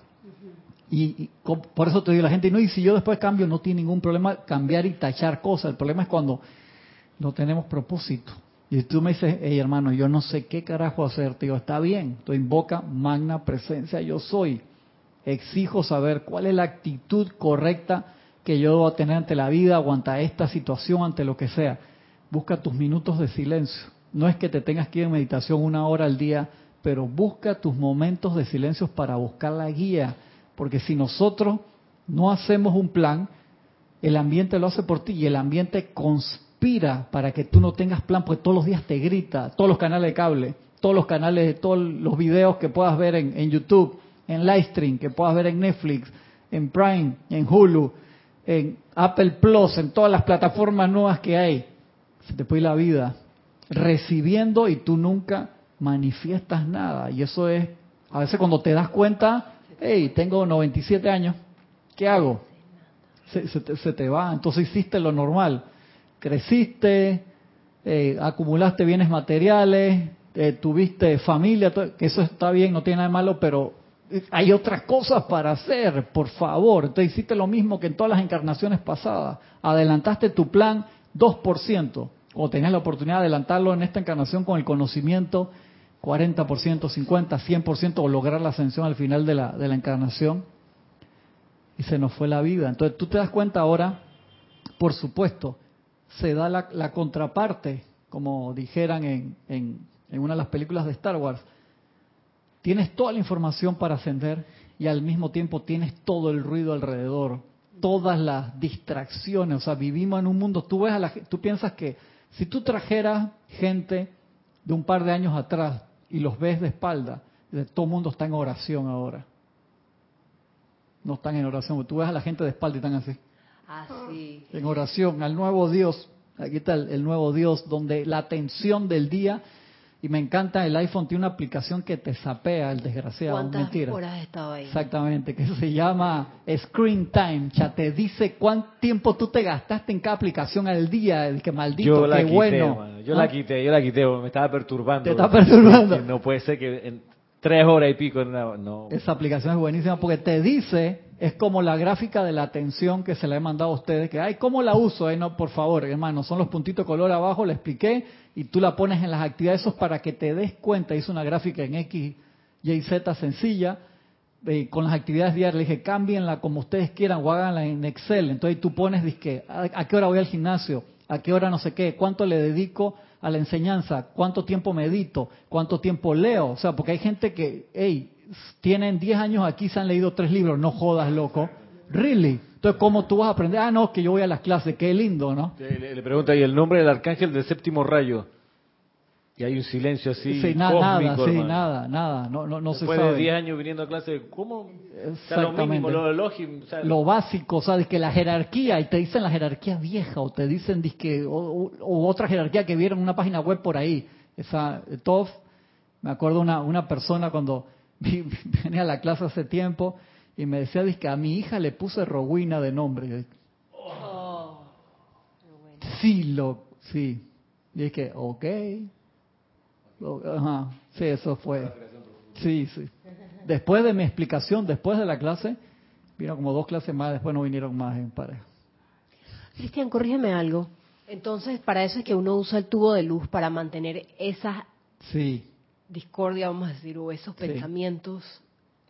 Y, por eso te digo, la gente no, y si yo después cambio, no tiene ningún problema cambiar y tachar cosas. El problema es cuando no tenemos propósito. Y tú me dices, hey hermano, yo no sé qué carajo hacer. Te digo, está bien, tú invoca magna presencia, yo soy. Exijo saber cuál es la actitud correcta que yo debo tener ante la vida ante esta situación, ante lo que sea. Busca tus minutos de silencio. No es que te tengas que ir en meditación una hora al día, pero busca tus momentos de silencio para buscar la guía. Porque si nosotros no hacemos un plan, el ambiente lo hace por ti y el ambiente conspira para que tú no tengas plan, porque todos los días te grita, todos los canales de cable, todos los canales, todos los videos que puedas ver en, YouTube, en Livestream, que puedas ver en Netflix, en Prime, en Hulu, en Apple Plus, en todas las plataformas nuevas que hay. Se te puede ir la vida recibiendo y tú nunca manifiestas nada. Y eso es, a veces cuando te das cuenta, hey, tengo 97 años, ¿qué hago? Se, se te va, entonces hiciste lo normal creciste, eh, acumulaste bienes materiales, eh, tuviste familia, que eso está bien, no tiene nada de malo, pero hay otras cosas para hacer, por favor. Entonces hiciste lo mismo que en todas las encarnaciones pasadas. Adelantaste tu plan 2%, o tenías la oportunidad de adelantarlo en esta encarnación con el conocimiento 40%, 50%, 100%, o lograr la ascensión al final de la, de la encarnación. Y se nos fue la vida. Entonces tú te das cuenta ahora, por supuesto, se da la, contraparte, como dijeran en, en, una de las películas de Star Wars. Tienes toda la información para ascender y al mismo tiempo tienes todo el ruido alrededor, todas las distracciones. O sea, vivimos en un mundo. Tú ves a la, tú piensas que si tú trajeras gente de un par de años atrás y los ves de espalda, todo el mundo está en oración ahora. No están en oración. Tú ves a la gente de espalda y están así. Así. En oración al nuevo Dios. Aquí está el, nuevo Dios, donde la atención del día, y me encanta, el iPhone tiene una aplicación que te sapea, el desgraciado, ¿Cuántas mentira. horas estado ahí? Exactamente, que se llama Screen Time, ya te dice cuánto tiempo tú te gastaste en cada aplicación al día, el que maldito, qué bueno. Yo la ¿Ah? quité, yo la quité, me estaba perturbando. Te está perturbando. No puede ser que en tres horas y pico, no. Esa aplicación es buenísima porque te dice es como la gráfica de la atención que se le he mandado a ustedes, que, ay, ¿cómo la uso? no, por favor, hermano, son los puntitos color abajo, le expliqué, y tú la pones en las actividades esos para que te des cuenta. Hice una gráfica en X, Y, Z sencilla, eh, con las actividades diarias, le dije, cámbienla como ustedes quieran o háganla en Excel. Entonces tú pones, disque, ¿a, qué hora voy al gimnasio? ¿A qué hora no sé qué? ¿Cuánto le dedico a la enseñanza? ¿Cuánto tiempo medito? ¿Cuánto tiempo leo? O sea, porque hay gente que, hey, tienen 10 años aquí, se han leído tres libros, no jodas, loco. Really? Entonces, ¿cómo tú vas a aprender? Ah, no, que yo voy a las clases, qué lindo, ¿no? Le, le pregunta, ¿y el nombre del arcángel del séptimo rayo? Y hay un silencio así. Sí, nada, sí, nada, nada. No, no, no Después de 10 años viniendo a clase, ¿cómo? Exactamente. lo, lo, lo, básico, ¿sabes? Que la jerarquía, y te dicen la jerarquía vieja, o te dicen disque, o, otra jerarquía que vieron en una página web por ahí. Esa, TOF, me acuerdo una, una persona cuando venía a la clase hace tiempo y me decía que a mi hija le puse Rowena de nombre. Oh, sí, lo, sí. Y dije, ok. Ajá, sí, eso fue. Sí, sí. Después de mi explicación, después de la clase, vino como dos clases más, después no vinieron más en pareja. Cristian, corrígeme algo. Entonces, para eso es que uno usa el tubo de luz para mantener esas sí discordia, vamos a decir, o esos pensamientos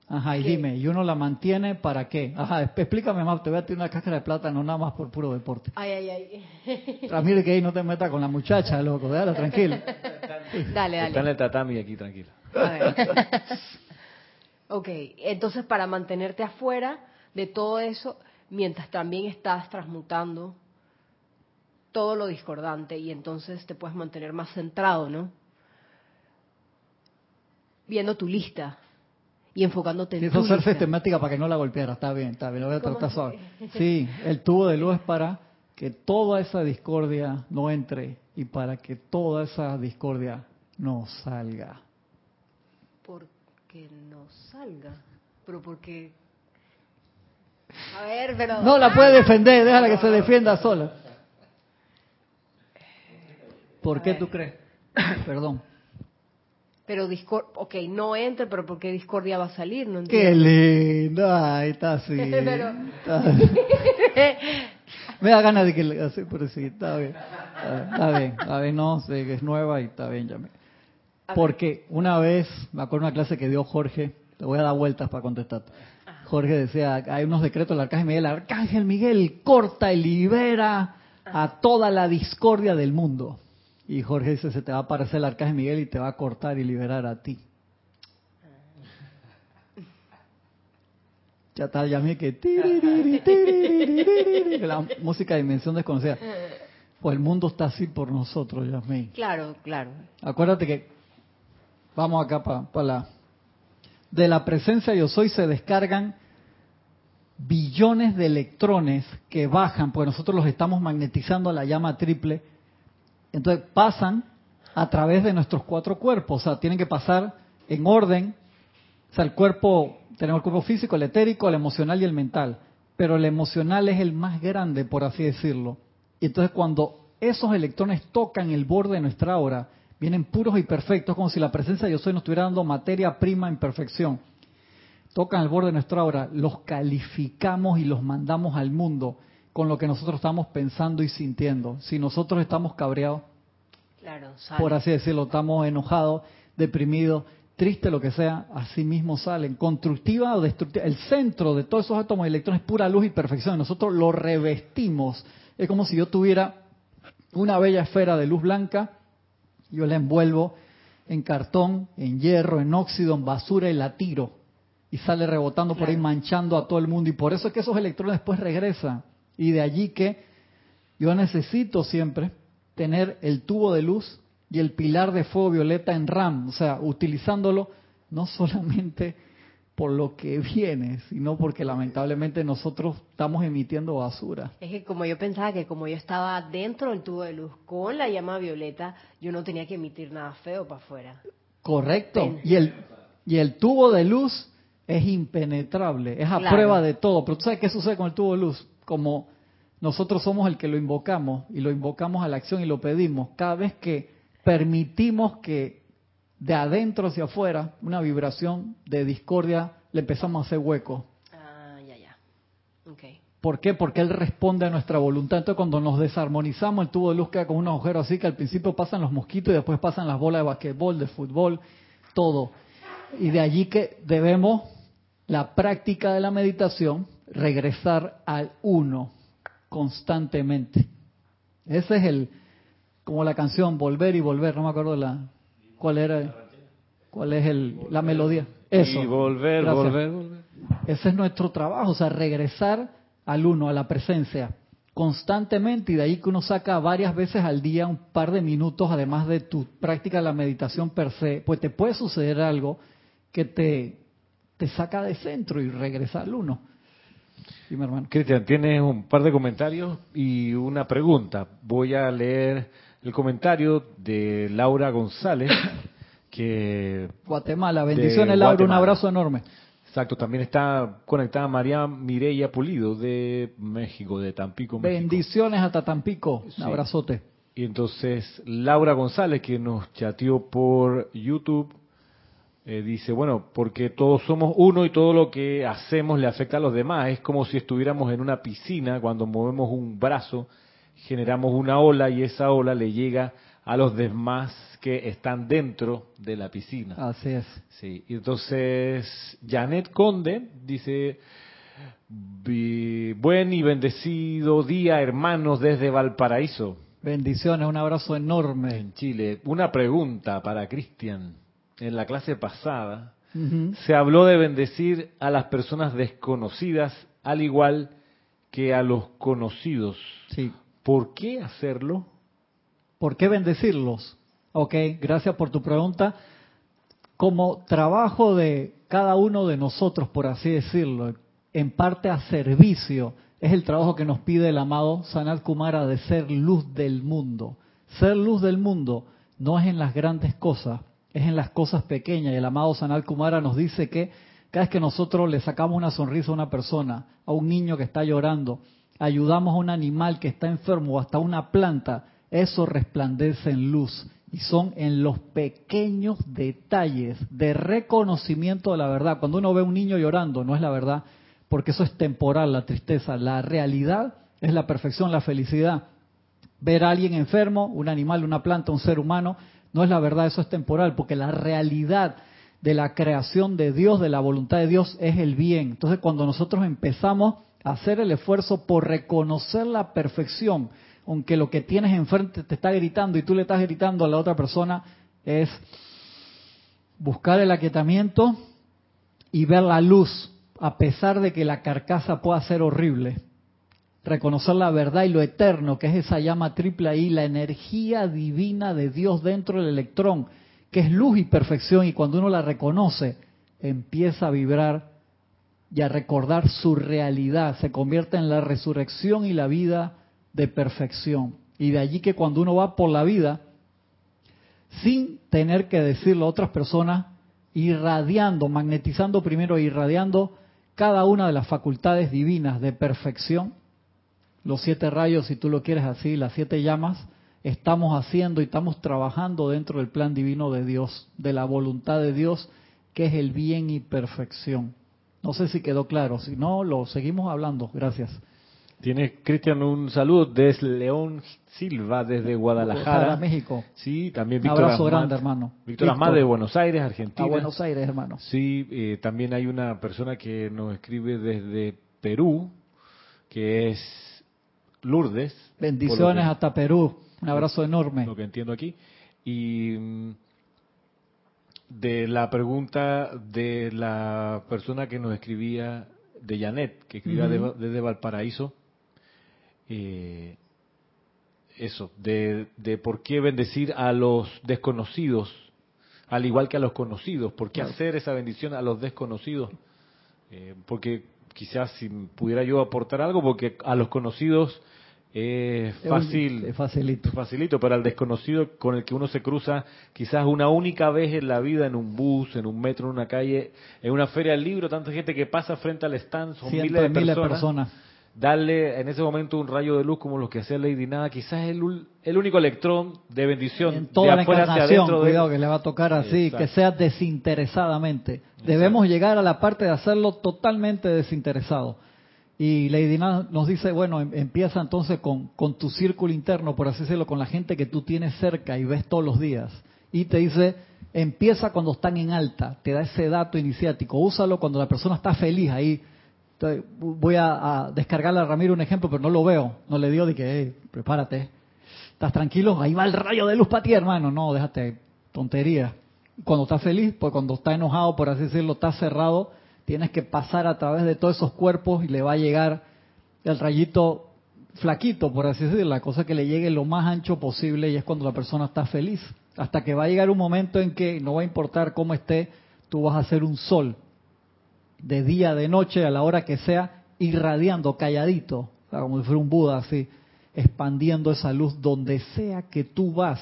Ajá, y dime, ¿y uno la mantiene para qué? Ajá, explícame más, te voy a tirar una cáscara de plátano nada más por puro deporte. Ay, ay, ay. Ramírez, que ahí no te metas con la muchacha, loco, déjala tranquila. dale, dale. Está en el tatami aquí, tranquila. A ver. ok, entonces para mantenerte afuera de todo eso, mientras también estás transmutando todo lo discordante y entonces te puedes mantener más centrado, ¿no? Viendo tu lista y enfocándote en Quiso tu ser lista. sistemática para que no la golpeara, está bien, está bien, lo voy a ¿Cómo tratar suave. Sí, el tubo de luz es para que toda esa discordia no entre y para que toda esa discordia no salga. Porque no salga. Pero porque... A ver, pero... No la puede defender, déjala que se defienda sola. ¿Por qué tú crees? Perdón. Pero discor ok, no entre, pero ¿por qué discordia va a salir? No Qué entiendo. lindo, ay, está así. Pero- está- Me da ganas de que le así, pero sí, está bien. Está bien, está bien, no sé que es nueva y está bien, ya me. Porque una vez, me acuerdo una clase que dio Jorge, te voy a dar vueltas para contestar. Jorge decía, hay unos decretos del Arcángel Miguel, Arcángel Miguel corta y libera a toda la discordia del mundo. Y Jorge dice, se te va a aparecer el Arcángel Miguel y te va a cortar y liberar a ti. Ya está ya mí que tiririri, tiririri, la música de dimensión desconocida. Pues el mundo está así por nosotros, Yasmín. Claro, claro. Acuérdate que vamos acá para la de la presencia yo soy se descargan billones de electrones que bajan, porque nosotros los estamos magnetizando a la llama triple. Entonces pasan a través de nuestros cuatro cuerpos, o sea, tienen que pasar en orden. O sea, el cuerpo, tenemos el cuerpo físico, el etérico, el emocional y el mental. Pero el emocional es el más grande, por así decirlo. Y entonces cuando esos electrones tocan el borde de nuestra aura, vienen puros y perfectos, como si la presencia de yo soy nos estuviera dando materia prima en perfección. Tocan el borde de nuestra aura, los calificamos y los mandamos al mundo con lo que nosotros estamos pensando y sintiendo. Si nosotros estamos cabreados, Claro, por así decirlo, estamos enojados, deprimidos, tristes, lo que sea, así mismo salen. Constructiva o destructiva. El centro de todos esos átomos y electrones es pura luz y perfección. Nosotros lo revestimos. Es como si yo tuviera una bella esfera de luz blanca, yo la envuelvo en cartón, en hierro, en óxido, en basura y la tiro. Y sale rebotando por ahí, manchando a todo el mundo. Y por eso es que esos electrones después regresan. Y de allí que yo necesito siempre tener el tubo de luz y el pilar de fuego violeta en RAM, o sea, utilizándolo no solamente por lo que viene, sino porque lamentablemente nosotros estamos emitiendo basura. Es que como yo pensaba que como yo estaba dentro del tubo de luz con la llama violeta, yo no tenía que emitir nada feo para afuera. Correcto. Pen- Y el, y el tubo de luz es impenetrable, es a Claro. prueba de todo. Pero tú sabes qué sucede con el tubo de luz? Como nosotros somos el que lo invocamos y lo invocamos a la acción y lo pedimos, cada vez que permitimos que de adentro hacia afuera una vibración de discordia le empezamos a hacer hueco. Ah, ya, ya. Ok. ¿Por qué? Porque Él responde a nuestra voluntad. Entonces, cuando nos desarmonizamos, el tubo de luz queda con un agujero así que al principio pasan los mosquitos y después pasan las bolas de basquetbol, de fútbol, todo. Y de allí que debemos, la práctica de la meditación, regresar al uno constantemente. Ese es el, como la canción, volver y volver. No me acuerdo la, cuál era, cuál es el, la melodía. Eso. Y volver, Gracias. volver, volver. Ese es nuestro trabajo, o sea, regresar al uno, a la presencia, constantemente, y de ahí que uno saca varias veces al día un par de minutos, además de tu práctica de la meditación per se, pues te puede suceder algo que te, te saca de centro y regresa al uno. Hermano. Cristian, tienes un par de comentarios y una pregunta. Voy a leer el comentario de Laura González, que Guatemala, bendiciones, Laura, un abrazo enorme. Exacto, también está conectada María Mireya Pulido de México, de Tampico, México. Bendiciones hasta Tampico, un abrazote. Y entonces Laura González, que nos chateó por YouTube, eh, dice, bueno, porque todos somos uno y todo lo que hacemos le afecta a los demás. Es como si estuviéramos en una piscina, cuando movemos un brazo, generamos una ola y esa ola le llega a los demás que están dentro de la piscina. Así es. Sí, y entonces Janet Conde dice, buen y bendecido día hermanos desde Valparaíso. Bendiciones, un abrazo enorme. En Chile. Una pregunta para Cristian. En la clase pasada se habló de bendecir a las personas desconocidas al igual que a los conocidos. Sí. ¿Por qué hacerlo? ¿Por qué bendecirlos? Ok, gracias por tu pregunta. Como trabajo de cada uno de nosotros, por así decirlo, en parte a servicio, es el trabajo que nos pide el amado Sanat Kumara de ser luz del mundo. Ser luz del mundo no es en las grandes cosas, es en las cosas pequeñas. Y el amado Sanat Kumara nos dice que cada vez que nosotros le sacamos una sonrisa a una persona, a un niño que está llorando, ayudamos a un animal que está enfermo o hasta una planta, eso resplandece en luz. Y son en los pequeños detalles de reconocimiento de la verdad. Cuando uno ve a un niño llorando, no es la verdad, porque eso es temporal, la tristeza. La realidad es la perfección, la felicidad. Ver a alguien enfermo, un animal, una planta, un ser humano, no es la verdad, eso es temporal, porque la realidad de la creación de Dios, de la voluntad de Dios, es el bien. Entonces, cuando nosotros empezamos hacer el esfuerzo por reconocer la perfección, aunque lo que tienes enfrente te está gritando y tú le estás gritando a la otra persona, es buscar el aquietamiento y ver la luz, a pesar de que la carcasa pueda ser horrible. Reconocer la verdad y lo eterno, que es esa llama triple ahí, la energía divina de Dios dentro del electrón, que es luz y perfección, y cuando uno la reconoce, empieza a vibrar y a recordar su realidad, se convierte en la resurrección y la vida de perfección. Y de allí que cuando uno va por la vida, sin tener que decirlo a otras personas, irradiando, magnetizando primero, irradiando cada una de las facultades divinas de perfección, los siete rayos, si tú lo quieres así, las siete llamas, estamos haciendo y estamos trabajando dentro del plan divino de Dios, de la voluntad de Dios, que es el bien y perfección. No sé si quedó claro, si no, lo seguimos hablando. Gracias. Tiene Cristian un saludo desde León Silva, desde Guadalajara. México. Sí, también Víctor Un abrazo grande, hermano. Víctor Amad de Buenos Aires, Argentina. A Buenos Aires, hermano. Sí, eh, también hay una persona que nos escribe desde Perú, que es Lourdes. Bendiciones hasta Perú. Un abrazo enorme. Lo que entiendo aquí. Y mm, de la pregunta de la persona que nos escribía, de Janet, que escribía desde Valparaíso, eh, eso, de, de, por qué bendecir a los desconocidos, al igual que a los conocidos, por qué hacer esa bendición a los desconocidos, eh, porque quizás si pudiera yo aportar algo, porque a los conocidos es fácil, es facilito. facilito, pero al desconocido con el que uno se cruza quizás una única vez en la vida en un bus, en un metro, en una calle, en una feria del libro, tanta gente que pasa frente al stand, son miles de personas darle en ese momento un rayo de luz como los que hacía Lady Nada, quizás el, el único electrón de bendición en toda de afuera hacia adentro. Cuidado que le va a tocar así, que sea desinteresadamente. Debemos llegar a la parte de hacerlo totalmente desinteresado. Y Lady nos dice, bueno, em, empieza entonces con, tu círculo interno, por así decirlo, con la gente que tú tienes cerca y ves todos los días. Y te dice, empieza cuando están en alta, te da ese dato iniciático, úsalo cuando la persona está feliz ahí voy a, descargarle a Ramiro un ejemplo, pero no lo veo. No le digo de que, prepárate. ¿Estás tranquilo? Ahí va el rayo de luz para ti, hermano. No, déjate tontería. Cuando estás feliz, pues cuando está enojado, por así decirlo, está cerrado, tienes que pasar a través de todos esos cuerpos y le va a llegar el rayito flaquito, por así decirlo, la cosa que le llegue lo más ancho posible y es cuando la persona está feliz. Hasta que va a llegar un momento en que no va a importar cómo esté, tú vas a ser un sol de día, de noche, a la hora que sea, irradiando, calladito, como si fuera un Buda así, expandiendo esa luz donde sea que tú vas.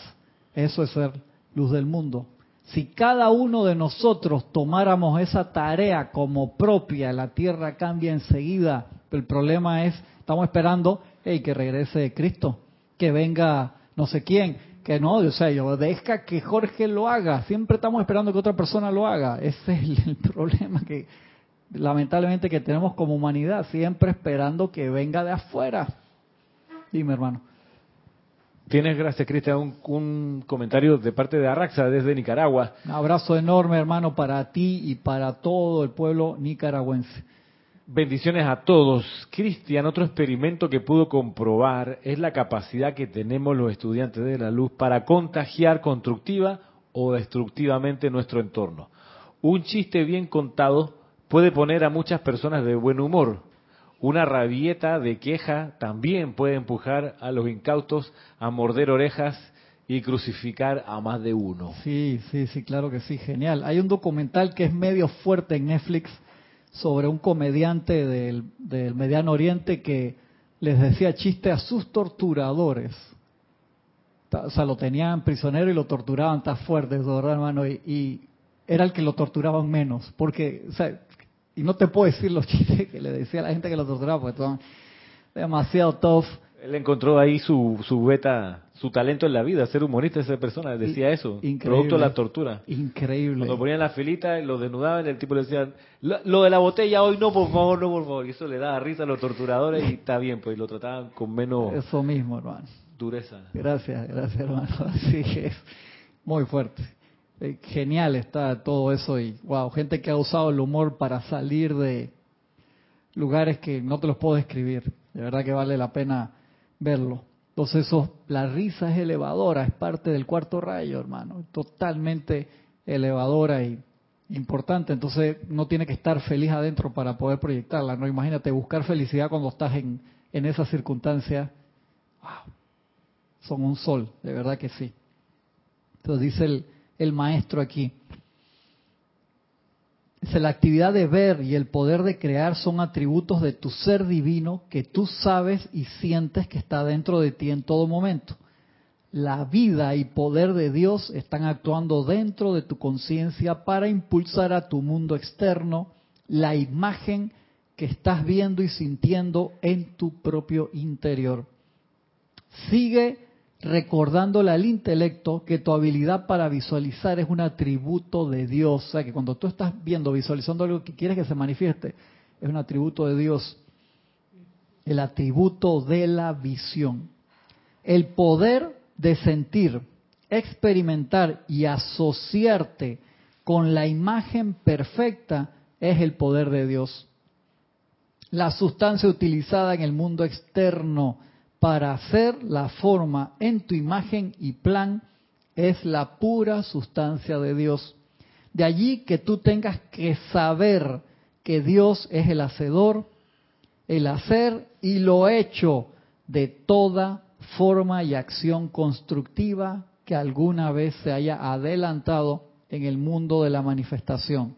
Eso es ser luz del mundo. Si cada uno de nosotros tomáramos esa tarea como propia, la tierra cambia enseguida. El problema es, estamos esperando hey, que regrese Cristo, que venga no sé quién, que no, o sea, yo deja que Jorge lo haga. Siempre estamos esperando que otra persona lo haga. Ese es el problema que lamentablemente que tenemos como humanidad, siempre esperando que venga de afuera. Dime, hermano. Tienes, gracias Cristian, un, un, comentario de parte de Arraxa desde Nicaragua. Un abrazo enorme hermano para ti y para todo el pueblo nicaragüense. Bendiciones a todos. Cristian, otro experimento que pudo comprobar es la capacidad que tenemos los estudiantes de la luz para contagiar constructiva o destructivamente nuestro entorno. Un chiste bien contado puede poner a muchas personas de buen humor. Una rabieta de queja también puede empujar a los incautos a morder orejas y crucificar a más de uno. Sí, sí, sí, claro que sí, genial. Hay un documental que es medio fuerte en Netflix sobre un comediante del, Mediano Oriente que les decía chiste a sus torturadores. O sea, lo tenían prisionero y lo torturaban tan fuerte, ¿verdad, hermano? Y, era el que lo torturaban menos. Porque, o sea, y no te puedo decir los chistes que le decía a la gente que lo torturaba, porque son demasiado tough. Él encontró ahí su, su beta, su talento en la vida, ser humorista esa persona, decía eso, producto de la tortura. Increíble. Cuando ponían la filita lo desnudaban, el tipo le decía, lo, de la botella hoy no, por favor, no, por favor. Y eso le daba risa a los torturadores y está bien, pues lo trataban con menos... Eso mismo, hermano. Dureza. Gracias, gracias, hermano. Así es. Muy fuerte. Eh, genial está todo eso y, wow, gente que ha usado el humor para salir de lugares que no te los puedo describir. De verdad que vale la pena verlo. Entonces eso, la risa es elevadora, es parte del cuarto rayo, hermano, totalmente elevadora y importante. Entonces no tiene que estar feliz adentro para poder proyectarla, ¿no? Imagínate buscar felicidad cuando estás en, en esa circunstancia. Wow, son un sol, de verdad que sí. Entonces dice el, el maestro aquí, la actividad de ver y el poder de crear son atributos de tu ser divino que tú sabes y sientes que está dentro de ti en todo momento. La vida y poder de Dios están actuando dentro de tu conciencia para impulsar a tu mundo externo la imagen que estás viendo y sintiendo en tu propio interior. Sigue recordándole al intelecto que tu habilidad para visualizar es un atributo de Dios. O sea, que cuando tú estás viendo, visualizando algo que quieres que se manifieste, es un atributo de Dios. El atributo de la visión. El poder de sentir, experimentar y asociarte con la imagen perfecta es el poder de Dios. La sustancia utilizada en el mundo externo para hacer la forma en tu imagen y plan es la pura sustancia de Dios. De allí que tú tengas que saber que Dios es el hacedor, el hacer y lo hecho de toda forma y acción constructiva que alguna vez se haya adelantado en el mundo de la manifestación.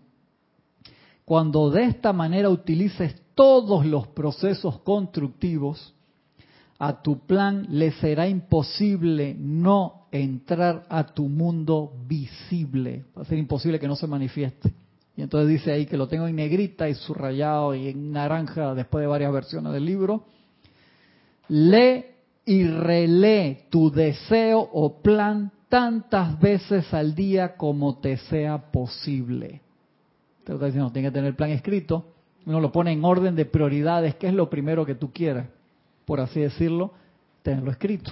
Cuando de esta manera utilices todos los procesos constructivos, a tu plan le será imposible no entrar a tu mundo visible. Va a ser imposible que no se manifieste. Y entonces dice ahí que lo tengo en negrita y subrayado y en naranja después de varias versiones del libro. Lee y relee tu deseo o plan tantas veces al día como te sea posible. Te está diciendo, tiene que tener el plan escrito. Uno lo pone en orden de prioridades. ¿Qué es lo primero que tú quieres? Por así decirlo, tenerlo escrito.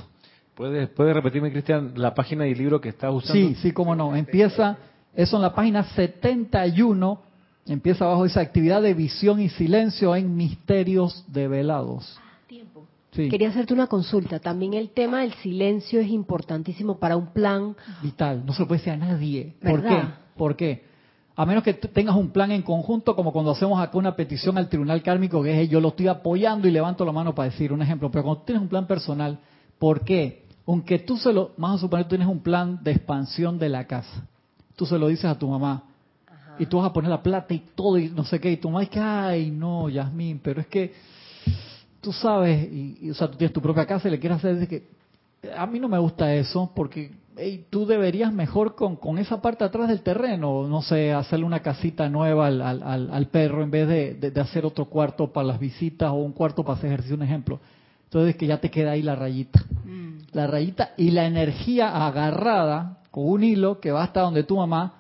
¿Puedes, puede repetirme, Cristian, la página y el libro que estás usando? Sí, sí, cómo no. Empieza, eso en la página 71, empieza abajo esa actividad de visión y silencio en misterios develados. Tiempo. Sí. Quería hacerte una consulta. También el tema del silencio es importantísimo para un plan. Vital, no se lo puede decir a nadie. ¿Por qué? ¿Por qué? A menos que tengas un plan en conjunto, como cuando hacemos acá una petición al tribunal kármico, que es yo lo estoy apoyando y levanto la mano para decir un ejemplo. Pero cuando tienes un plan personal, ¿por qué? Aunque tú se lo, más a suponer, tú tienes un plan de expansión de la casa. Tú se lo dices a tu mamá. Y tú vas a poner la plata y todo y no sé qué. Y tu mamá dice, ay, no, Yasmín, pero es que tú sabes, y, o sea, tú tienes tu propia casa y le quieres hacer, de que a mí no me gusta eso porque tú deberías mejor con, con, esa parte atrás del terreno, no sé, hacerle una casita nueva al, al, al perro en vez de, de, hacer otro cuarto para las visitas o un cuarto para hacer ejercicio, un ejemplo. Entonces que ya te queda ahí la rayita. Mm. La rayita y la energía agarrada con un hilo que va hasta donde tu mamá,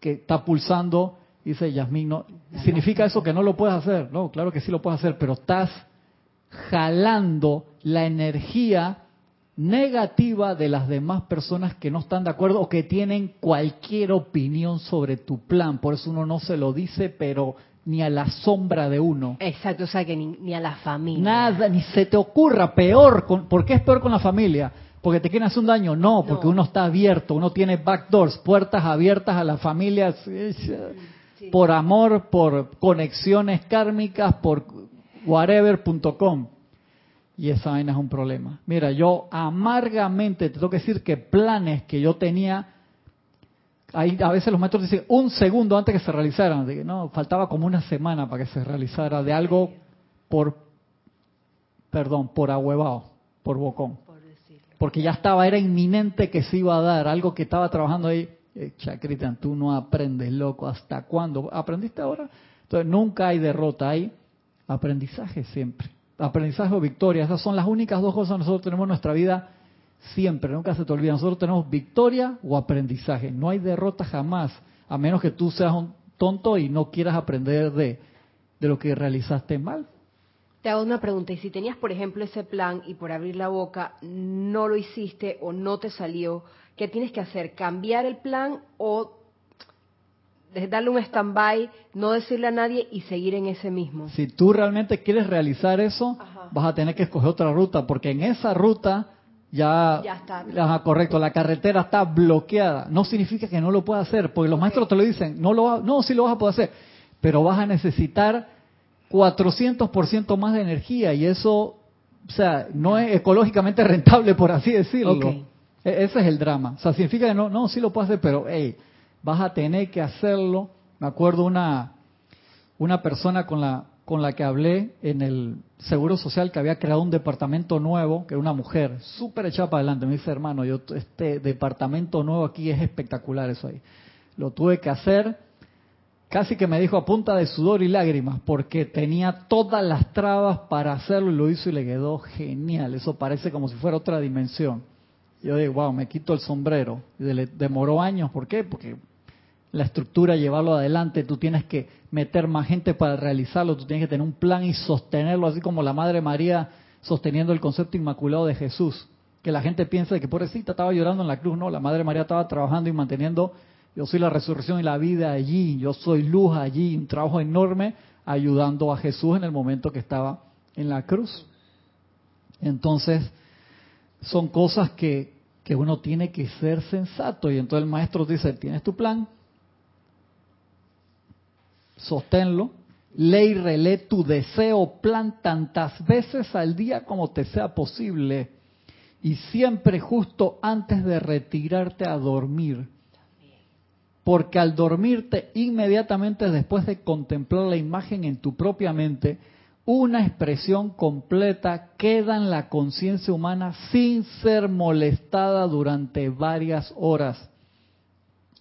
que está pulsando, dice Yasmín, no, ¿significa eso que no lo puedes hacer? No, claro que sí lo puedes hacer, pero estás jalando la energía negativa de las demás personas que no están de acuerdo o que tienen cualquier opinión sobre tu plan. Por eso uno no se lo dice, pero ni a la sombra de uno. Exacto, o sea que ni, a la familia. Nada, ni se te ocurra, peor. Con, ¿Por qué es peor con la familia? ¿Porque te quieren hacer un daño? No, porque uno está abierto, uno tiene backdoors, puertas abiertas a las familias por amor, por conexiones kármicas, por whatever.com. Y esa vaina es un problema. Mira, yo amargamente te tengo que decir que planes que yo tenía, ahí a veces los maestros dicen un segundo antes que se realizaran, no, faltaba como una semana para que se realizara de algo por, perdón, por ahuevado, por bocón. Porque ya estaba, era inminente que se iba a dar, algo que estaba trabajando ahí. Eh, Chacritan, tú no aprendes, loco, ¿hasta cuándo? ¿Aprendiste ahora? Entonces, nunca hay derrota, hay aprendizaje siempre aprendizaje o victoria. Esas son las únicas dos cosas que nosotros tenemos en nuestra vida siempre, nunca se te olvida. Nosotros tenemos victoria o aprendizaje. No hay derrota jamás, a menos que tú seas un tonto y no quieras aprender de, de lo que realizaste mal. Te hago una pregunta, y si tenías, por ejemplo, ese plan y por abrir la boca no lo hiciste o no te salió, ¿qué tienes que hacer? ¿Cambiar el plan o darle un stand-by, no decirle a nadie y seguir en ese mismo. Si tú realmente quieres realizar eso, vas a tener que escoger otra ruta, porque en esa ruta ya, ya está. Ajá, correcto, la carretera está bloqueada. No significa que no lo puedas hacer, porque los maestros te lo dicen, no, lo, no, sí lo vas a poder hacer, pero vas a necesitar 400% más de energía y eso, o sea, no es ecológicamente rentable, por así decirlo. E, ese es el drama. O sea, significa que no, no, sí lo puedes hacer, pero, hey, vas a tener que hacerlo. Me acuerdo una, una persona con la, con la que hablé en el Seguro Social que había creado un departamento nuevo, que era una mujer, súper echada adelante. Me dice, hermano, yo este departamento nuevo aquí es espectacular eso ahí. Lo tuve que hacer, casi que me dijo a punta de sudor y lágrimas, porque tenía todas las trabas para hacerlo y lo hizo y le quedó genial. Eso parece como si fuera otra dimensión. Yo digo, wow, me quito el sombrero. Y demoró años, ¿por qué? Porque la estructura, llevarlo adelante, tú tienes que meter más gente para realizarlo, tú tienes que tener un plan y sostenerlo, así como la Madre María sosteniendo el concepto inmaculado de Jesús. Que la gente piensa que pobrecita estaba llorando en la cruz, no, la Madre María estaba trabajando y manteniendo, yo soy la resurrección y la vida allí, yo soy luz allí, un trabajo enorme ayudando a Jesús en el momento que estaba en la cruz. Entonces, son cosas que, que uno tiene que ser sensato. Y entonces el maestro dice, tienes tu plan, sosténlo, lee y relee tu deseo plan tantas veces al día como te sea posible y siempre justo antes de retirarte a dormir. Porque al dormirte inmediatamente después de contemplar la imagen en tu propia mente, una expresión completa queda en la conciencia humana sin ser molestada durante varias horas,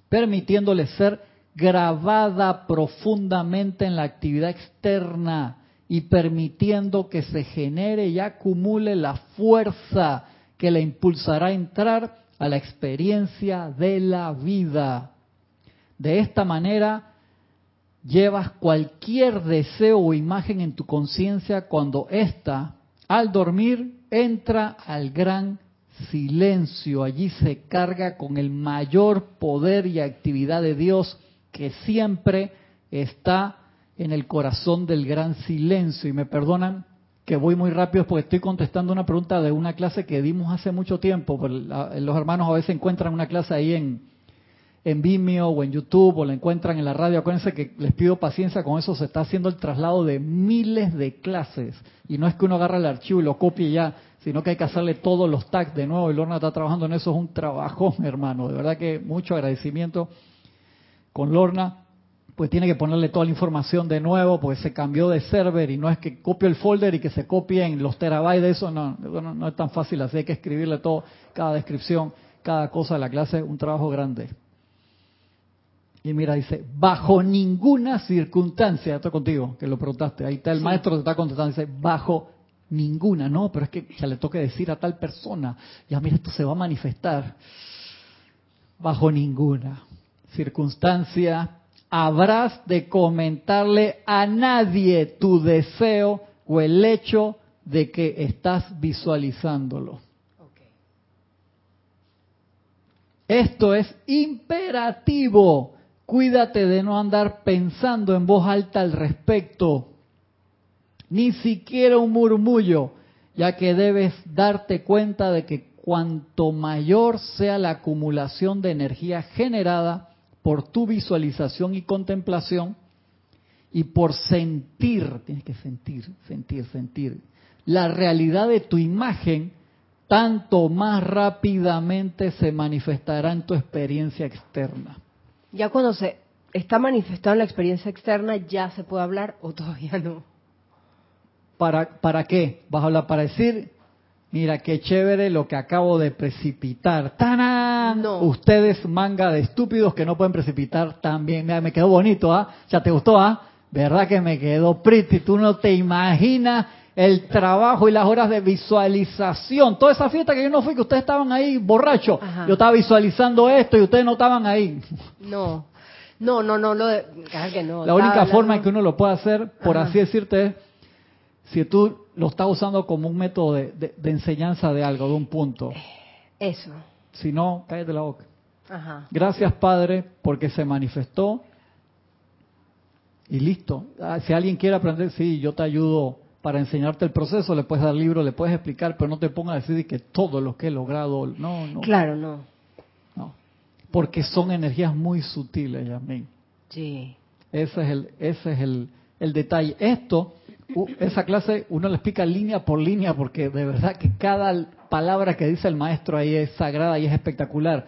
permitiéndole ser grabada profundamente en la actividad externa y permitiendo que se genere y acumule la fuerza que le impulsará a entrar a la experiencia de la vida. De esta manera, llevas cualquier deseo o imagen en tu conciencia cuando ésta, al dormir, entra al gran silencio. Allí se carga con el mayor poder y actividad de Dios que siempre está en el corazón del gran silencio. Y me perdonan que voy muy rápido porque estoy contestando una pregunta de una clase que dimos hace mucho tiempo. Los hermanos a veces encuentran una clase ahí en, en Vimeo o en YouTube o la encuentran en la radio, acuérdense que les pido paciencia con eso, se está haciendo el traslado de miles de clases. Y no es que uno agarre el archivo y lo copie ya, sino que hay que hacerle todos los tags de nuevo. Y Lorna está trabajando en eso, es un trabajo, hermano, de verdad que mucho agradecimiento con Lorna, pues tiene que ponerle toda la información de nuevo porque se cambió de server y no es que copie el folder y que se copien los terabytes de eso, no, no, no es tan fácil así, hay que escribirle todo, cada descripción, cada cosa de la clase, un trabajo grande. Y mira, dice, bajo ninguna circunstancia, estoy contigo, que lo preguntaste, ahí está el maestro, te está contestando, dice, bajo ninguna, no, pero es que ya le toque decir a tal persona, ya mira, esto se va a manifestar, bajo ninguna circunstancia habrás de comentarle a nadie tu deseo o el hecho de que estás visualizándolo. Esto es imperativo. Cuídate de no andar pensando en voz alta al respecto, ni siquiera un murmullo, ya que debes darte cuenta de que cuanto mayor sea la acumulación de energía generada por tu visualización y contemplación, y por sentir, tienes que sentir, sentir, sentir, la realidad de tu imagen, tanto más rápidamente se manifestará en tu experiencia externa. Ya cuando se está manifestado en la experiencia externa, ¿ya se puede hablar o todavía no? ¿Para, para qué? ¿Vas a hablar para decir, mira qué chévere lo que acabo de precipitar? ¡Tanán! No. Ustedes, manga de estúpidos que no pueden precipitar también. Mira, me quedó bonito, ¿ah? ¿Ya te gustó, ah? ¿Verdad que me quedó pretty? Tú no te imaginas el trabajo y las horas de visualización. Toda esa fiesta que yo no fui, que ustedes estaban ahí borrachos. Yo estaba visualizando esto y ustedes no estaban ahí. No, no, no, no, lo de, que no. La única forma en que uno lo puede hacer, por así decirte, es si tú lo estás usando como un método de, enseñanza de algo, de un punto. Eso. Si no, cállate la boca. Ajá. Gracias, Padre, porque se manifestó y listo. Ah, si alguien quiere aprender, sí, yo te ayudo para enseñarte el proceso, le puedes dar libro, le puedes explicar, pero no te pongas a decir que todo lo que he logrado, no, no. Claro, no. No. Porque son energías muy sutiles, Yamín. Sí. Ese es el, ese es el, el detalle. Esto, esa clase, uno le explica línea por línea, porque de verdad que cada palabra que dice el maestro ahí es sagrada y es espectacular.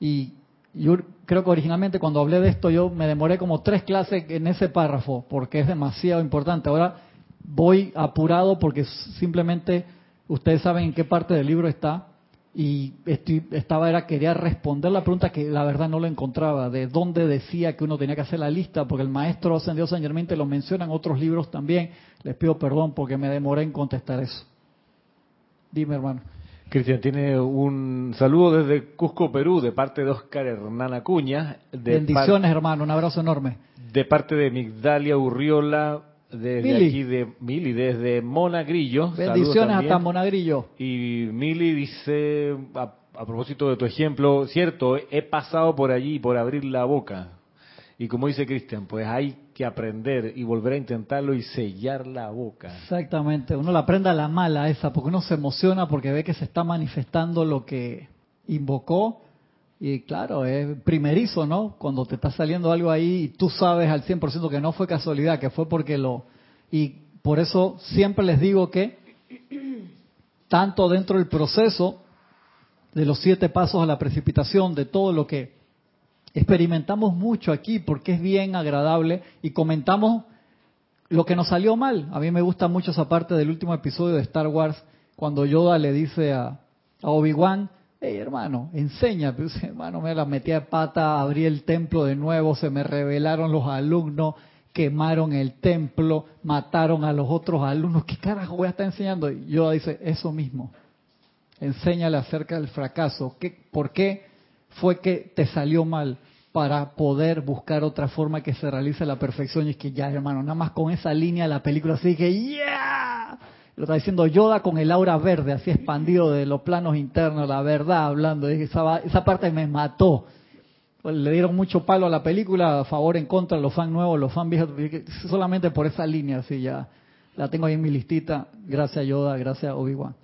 Y yo creo que originalmente cuando hablé de esto yo me demoré como tres clases en ese párrafo, porque es demasiado importante. Ahora voy apurado porque simplemente ustedes saben en qué parte del libro está y estoy, estaba era quería responder la pregunta que la verdad no lo encontraba de dónde decía que uno tenía que hacer la lista porque el maestro ascendido San Germán te lo menciona en otros libros también les pido perdón porque me demoré en contestar eso dime hermano Cristian tiene un saludo desde Cusco, Perú, de parte de Oscar Hernán Acuña. Bendiciones, hermano, un abrazo enorme. De parte de Migdalia Urriola, desde aquí de Mili, desde Monagrillo. Bendiciones hasta Monagrillo. Y Mili dice, a, propósito de tu ejemplo, cierto, he pasado por allí por abrir la boca. Y como dice Cristian, pues hay que aprender y volver a intentarlo y sellar la boca. Exactamente, uno la aprende a la mala esa, porque uno se emociona porque ve que se está manifestando lo que invocó y claro, es primerizo, ¿no? Cuando te está saliendo algo ahí y tú sabes al 100% que no fue casualidad, que fue porque lo... Y por eso siempre les digo que tanto dentro del proceso de los siete pasos a la precipitación, de todo lo que experimentamos mucho aquí, porque es bien agradable y comentamos lo que nos salió mal. A mí me gusta mucho esa parte del último episodio de Star Wars, cuando Yoda le dice a, Obi-Wan, hey hermano, enseña, pues hermano, me la metí de pata, abrí el templo de nuevo, se me revelaron los alumnos, quemaron el templo, mataron a los otros alumnos, ¿qué carajo voy a estar enseñando? Y yo dice, eso mismo, enséñale acerca del fracaso, ¿Qué, ¿por qué fue que te salió mal? para poder buscar otra forma que se realice la perfección. Y es que ya, hermano, nada más con esa línea la película, así que ¡ya! Lo está diciendo Yoda con el aura verde, así expandido de los planos internos, la verdad, hablando. Esa, esa parte me mató. Pues le dieron mucho palo a la película, a favor, en contra, los fans nuevos, los fans viejos, solamente por esa línea, así ya. La tengo ahí en mi listita. Gracias Yoda, gracias Obi-Wan.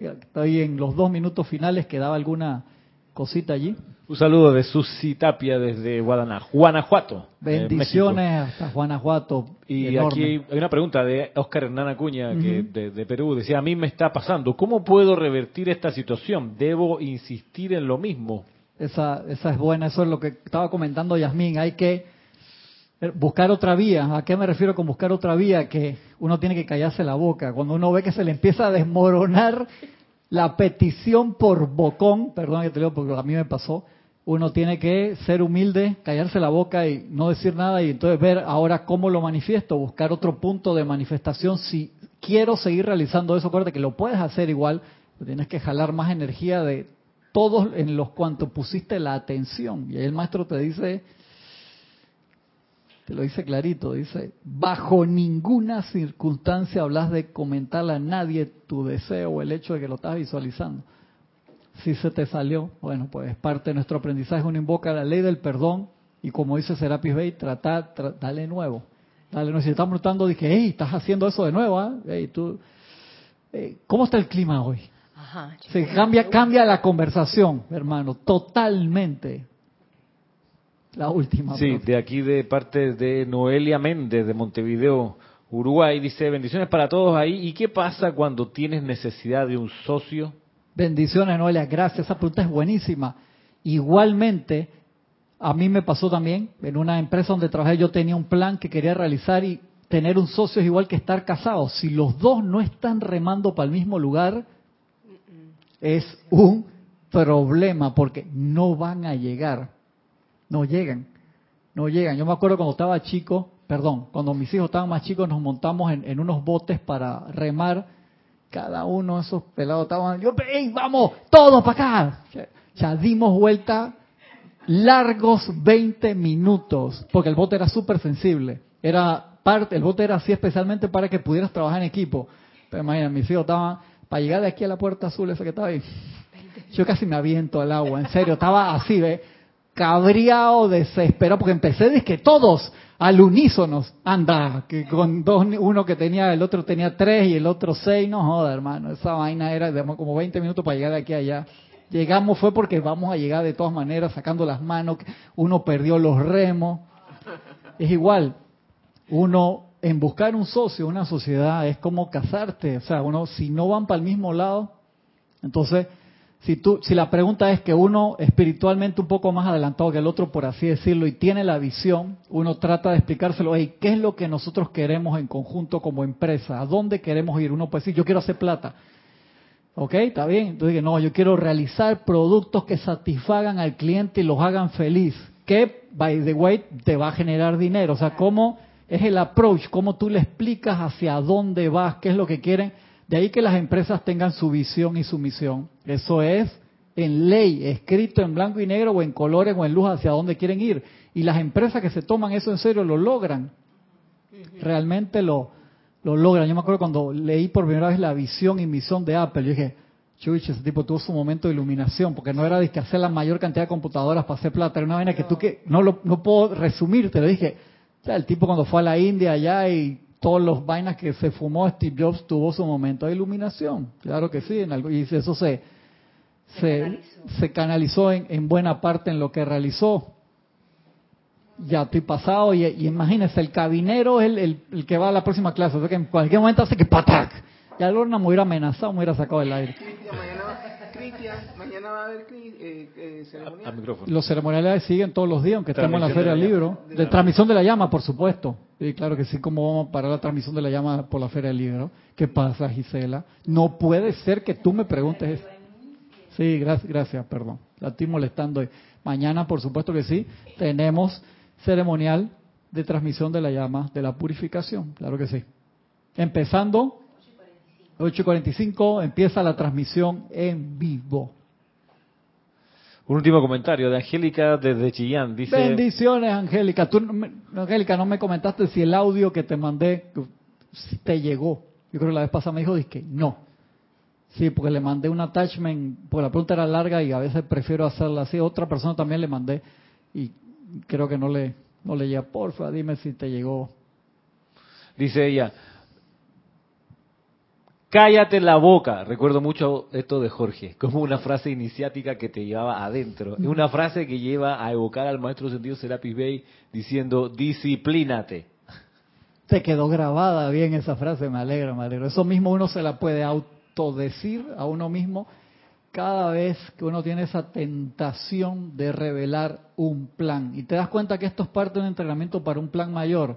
Estoy en los dos minutos finales, ¿quedaba alguna cosita allí? Un saludo de Susi Tapia desde Guanajuato. Bendiciones hasta Guanajuato. Y aquí hay una pregunta de Oscar Hernán Acuña que de, Perú. Decía, a mí me está pasando. ¿Cómo puedo revertir esta situación? ¿Debo insistir en lo mismo? Esa, esa es buena. Eso es lo que estaba comentando Yasmín. Hay que buscar otra vía. ¿A qué me refiero con buscar otra vía? Que uno tiene que callarse la boca. Cuando uno ve que se le empieza a desmoronar la petición por bocón, perdón que te leo porque a mí me pasó, uno tiene que ser humilde, callarse la boca y no decir nada y entonces ver ahora cómo lo manifiesto, buscar otro punto de manifestación. Si quiero seguir realizando eso, acuérdate que lo puedes hacer igual, tienes que jalar más energía de todos en los cuantos pusiste la atención. Y ahí el maestro te dice, te lo dice clarito, dice, bajo ninguna circunstancia hablas de comentarle a nadie tu deseo o el hecho de que lo estás visualizando. si se te salió, bueno, pues parte de nuestro aprendizaje. Uno invoca la ley del perdón y como dice Serapis Bey, tratar, dale nuevo. Dale nuevo. Si estamos preguntando, dije, hey, estás haciendo eso de nuevo, ¿ah? tú, eh, ¿cómo está el clima hoy? Ajá, se cambia, cambia la conversación, hermano, totalmente. La última. Sí, de aquí de parte de Noelia Méndez de Montevideo, Uruguay, dice, bendiciones para todos ahí. ¿Y qué pasa cuando tienes necesidad de un socio? Bendiciones, Noelia, gracias. Esa pregunta es buenísima. Igualmente, a mí me pasó también, en una empresa donde trabajé yo tenía un plan que quería realizar y tener un socio es igual que estar casado. Si los dos no están remando para el mismo lugar, es un problema porque no van a llegar. No llegan. No llegan. Yo me acuerdo cuando estaba chico, perdón, cuando mis hijos estaban más chicos nos montamos en, unos botes para remar. Cada uno de esos pelados estaban, yo, ¡Ey, vamos, todos para acá! Ya dimos vuelta largos 20 minutos, porque el bote era súper sensible. Era parte, el bote era así especialmente para que pudieras trabajar en equipo. Pero imagínate, mis hijos estaban, para llegar de aquí a la puerta azul esa que estaba ahí, yo casi me aviento al agua, en serio, estaba así, ¿ve? Cabreado, desesperado, porque empecé de que todos al unísono, anda, que con dos, uno que tenía, el otro tenía tres y el otro seis, no joda, hermano, esa vaina era como 20 minutos para llegar de aquí a allá. Llegamos fue porque vamos a llegar de todas maneras, sacando las manos, uno perdió los remos. Es igual, uno en buscar un socio, una sociedad, es como casarte, o sea, uno si no van para el mismo lado, entonces si, si la pregunta es que uno espiritualmente un poco más adelantado que el otro, por así decirlo, y tiene la visión, uno trata de explicárselo, hey, ¿qué es lo que nosotros queremos en conjunto como empresa? ¿A dónde queremos ir? Uno puede decir, yo quiero hacer plata. ¿Ok? ¿Está bien? Entonces, no, yo quiero realizar productos que satisfagan al cliente y los hagan feliz. Que, by the way, te va a generar dinero. O sea, ¿cómo es el approach? ¿Cómo tú le explicas hacia dónde vas? ¿Qué es lo que quieren? De ahí que las empresas tengan su visión y su misión. Eso es en ley, escrito en blanco y negro o en colores o en luz hacia dónde quieren ir. Y las empresas que se toman eso en serio lo logran. Realmente lo, lo logran. Yo me acuerdo cuando leí por primera vez la visión y misión de Apple, yo dije, chuch, ese tipo tuvo su momento de iluminación, porque no era de que hacer la mayor cantidad de computadoras para hacer plata, era una vaina que tú que, no lo, no puedo resumir, te lo dije, el tipo cuando fue a la India allá y todos los vainas que se fumó Steve Jobs tuvo su momento de iluminación. Claro que sí, en algo, y eso se, se, canalizó, en, buena parte en lo que realizó. Ya estoy pasado y, imagínese, el cabinero es el, que va a la próxima clase, o que en cualquier momento hace que patac. Ya Lorna me hubiera amenazado, me hubiera sacado del aire mañana va a haber eh, eh, Los ceremoniales siguen todos los días, aunque estemos en la Feria del Libro. De, transmisión de la llama, por supuesto. Y claro que sí, como vamos a parar la transmisión de la llama por la Feria del Libro. ¿Qué pasa, Gisela? No puede ser que tú me preguntes eso. Sí, gracias, gracias, perdón. La estoy molestando. Mañana, por supuesto que sí, tenemos ceremonial de transmisión de la llama de la purificación. Claro que sí. Empezando 8.45 empieza la transmisión en vivo. Un último comentario de Angélica desde Chillán. Dice, Bendiciones, Angélica. Tú, Angélica, no me comentaste si el audio que te mandé te llegó. Yo creo que la vez pasada me dijo que no. Sí, porque le mandé un attachment, porque la pregunta era larga y a veces prefiero hacerla así. Otra persona también le mandé y creo que no le, no le llega. Porfa, dime si te llegó. Dice ella, cállate la boca. Recuerdo mucho esto de Jorge, como una frase iniciática que te llevaba adentro. Es una frase que lleva a evocar al maestro sentido Serapis Bey diciendo, disciplínate. Te quedó grabada bien esa frase, me alegra, me alegra. Eso mismo uno se la puede autodecir a uno mismo cada vez que uno tiene esa tentación de revelar un plan. Y te das cuenta que esto es parte de un entrenamiento para un plan mayor.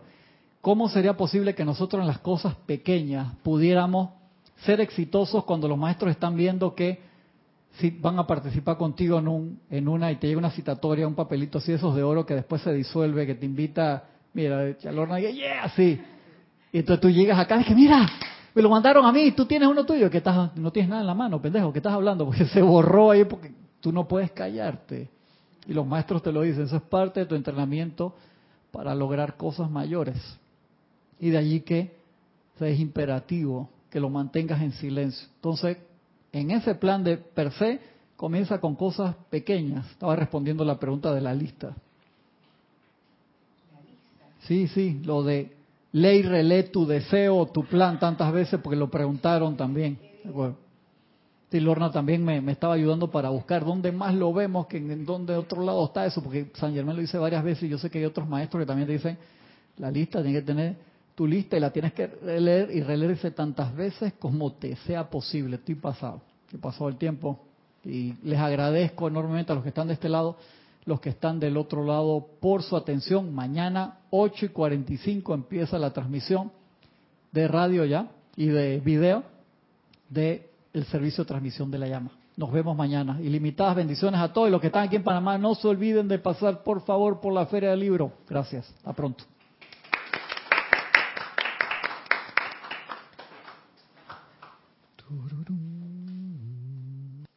¿Cómo sería posible que nosotros en las cosas pequeñas pudiéramos ser exitosos cuando los maestros están viendo que si van a participar contigo en, un, en una y te llega una citatoria, un papelito así, esos de oro que después se disuelve, que te invita, mira, Chalorna, y yeah, sí. Y entonces tú llegas acá y dices, mira, me lo mandaron a mí, tú tienes uno tuyo, que estás, no tienes nada en la mano, pendejo, que estás hablando, porque se borró ahí porque tú no puedes callarte. Y los maestros te lo dicen, eso es parte de tu entrenamiento para lograr cosas mayores. Y de allí que es imperativo que lo mantengas en silencio. Entonces, en ese plan de per se, Comienza con cosas pequeñas. Estaba respondiendo la pregunta de la lista. Sí, sí, lo de ley, relé tu deseo, tu plan tantas veces porque lo preguntaron también. Sí, Lorna también me, estaba ayudando para buscar dónde más lo vemos, que en, dónde otro lado está eso, porque San Germán lo dice varias veces y yo sé que hay otros maestros que también te dicen, la lista tiene que tener tu lista y la tienes que leer y releerse tantas veces como te sea posible. Estoy pasado, he pasado el tiempo y les agradezco enormemente a los que están de este lado, los que están del otro lado por su atención. Mañana 8 y 45 empieza la transmisión de radio ya y de video de el servicio de transmisión de la llama. Nos vemos mañana. Ilimitadas bendiciones a todos los que están aquí en Panamá. No se olviden de pasar, por favor, por la Feria del Libro. Gracias. Hasta pronto. 土豆豆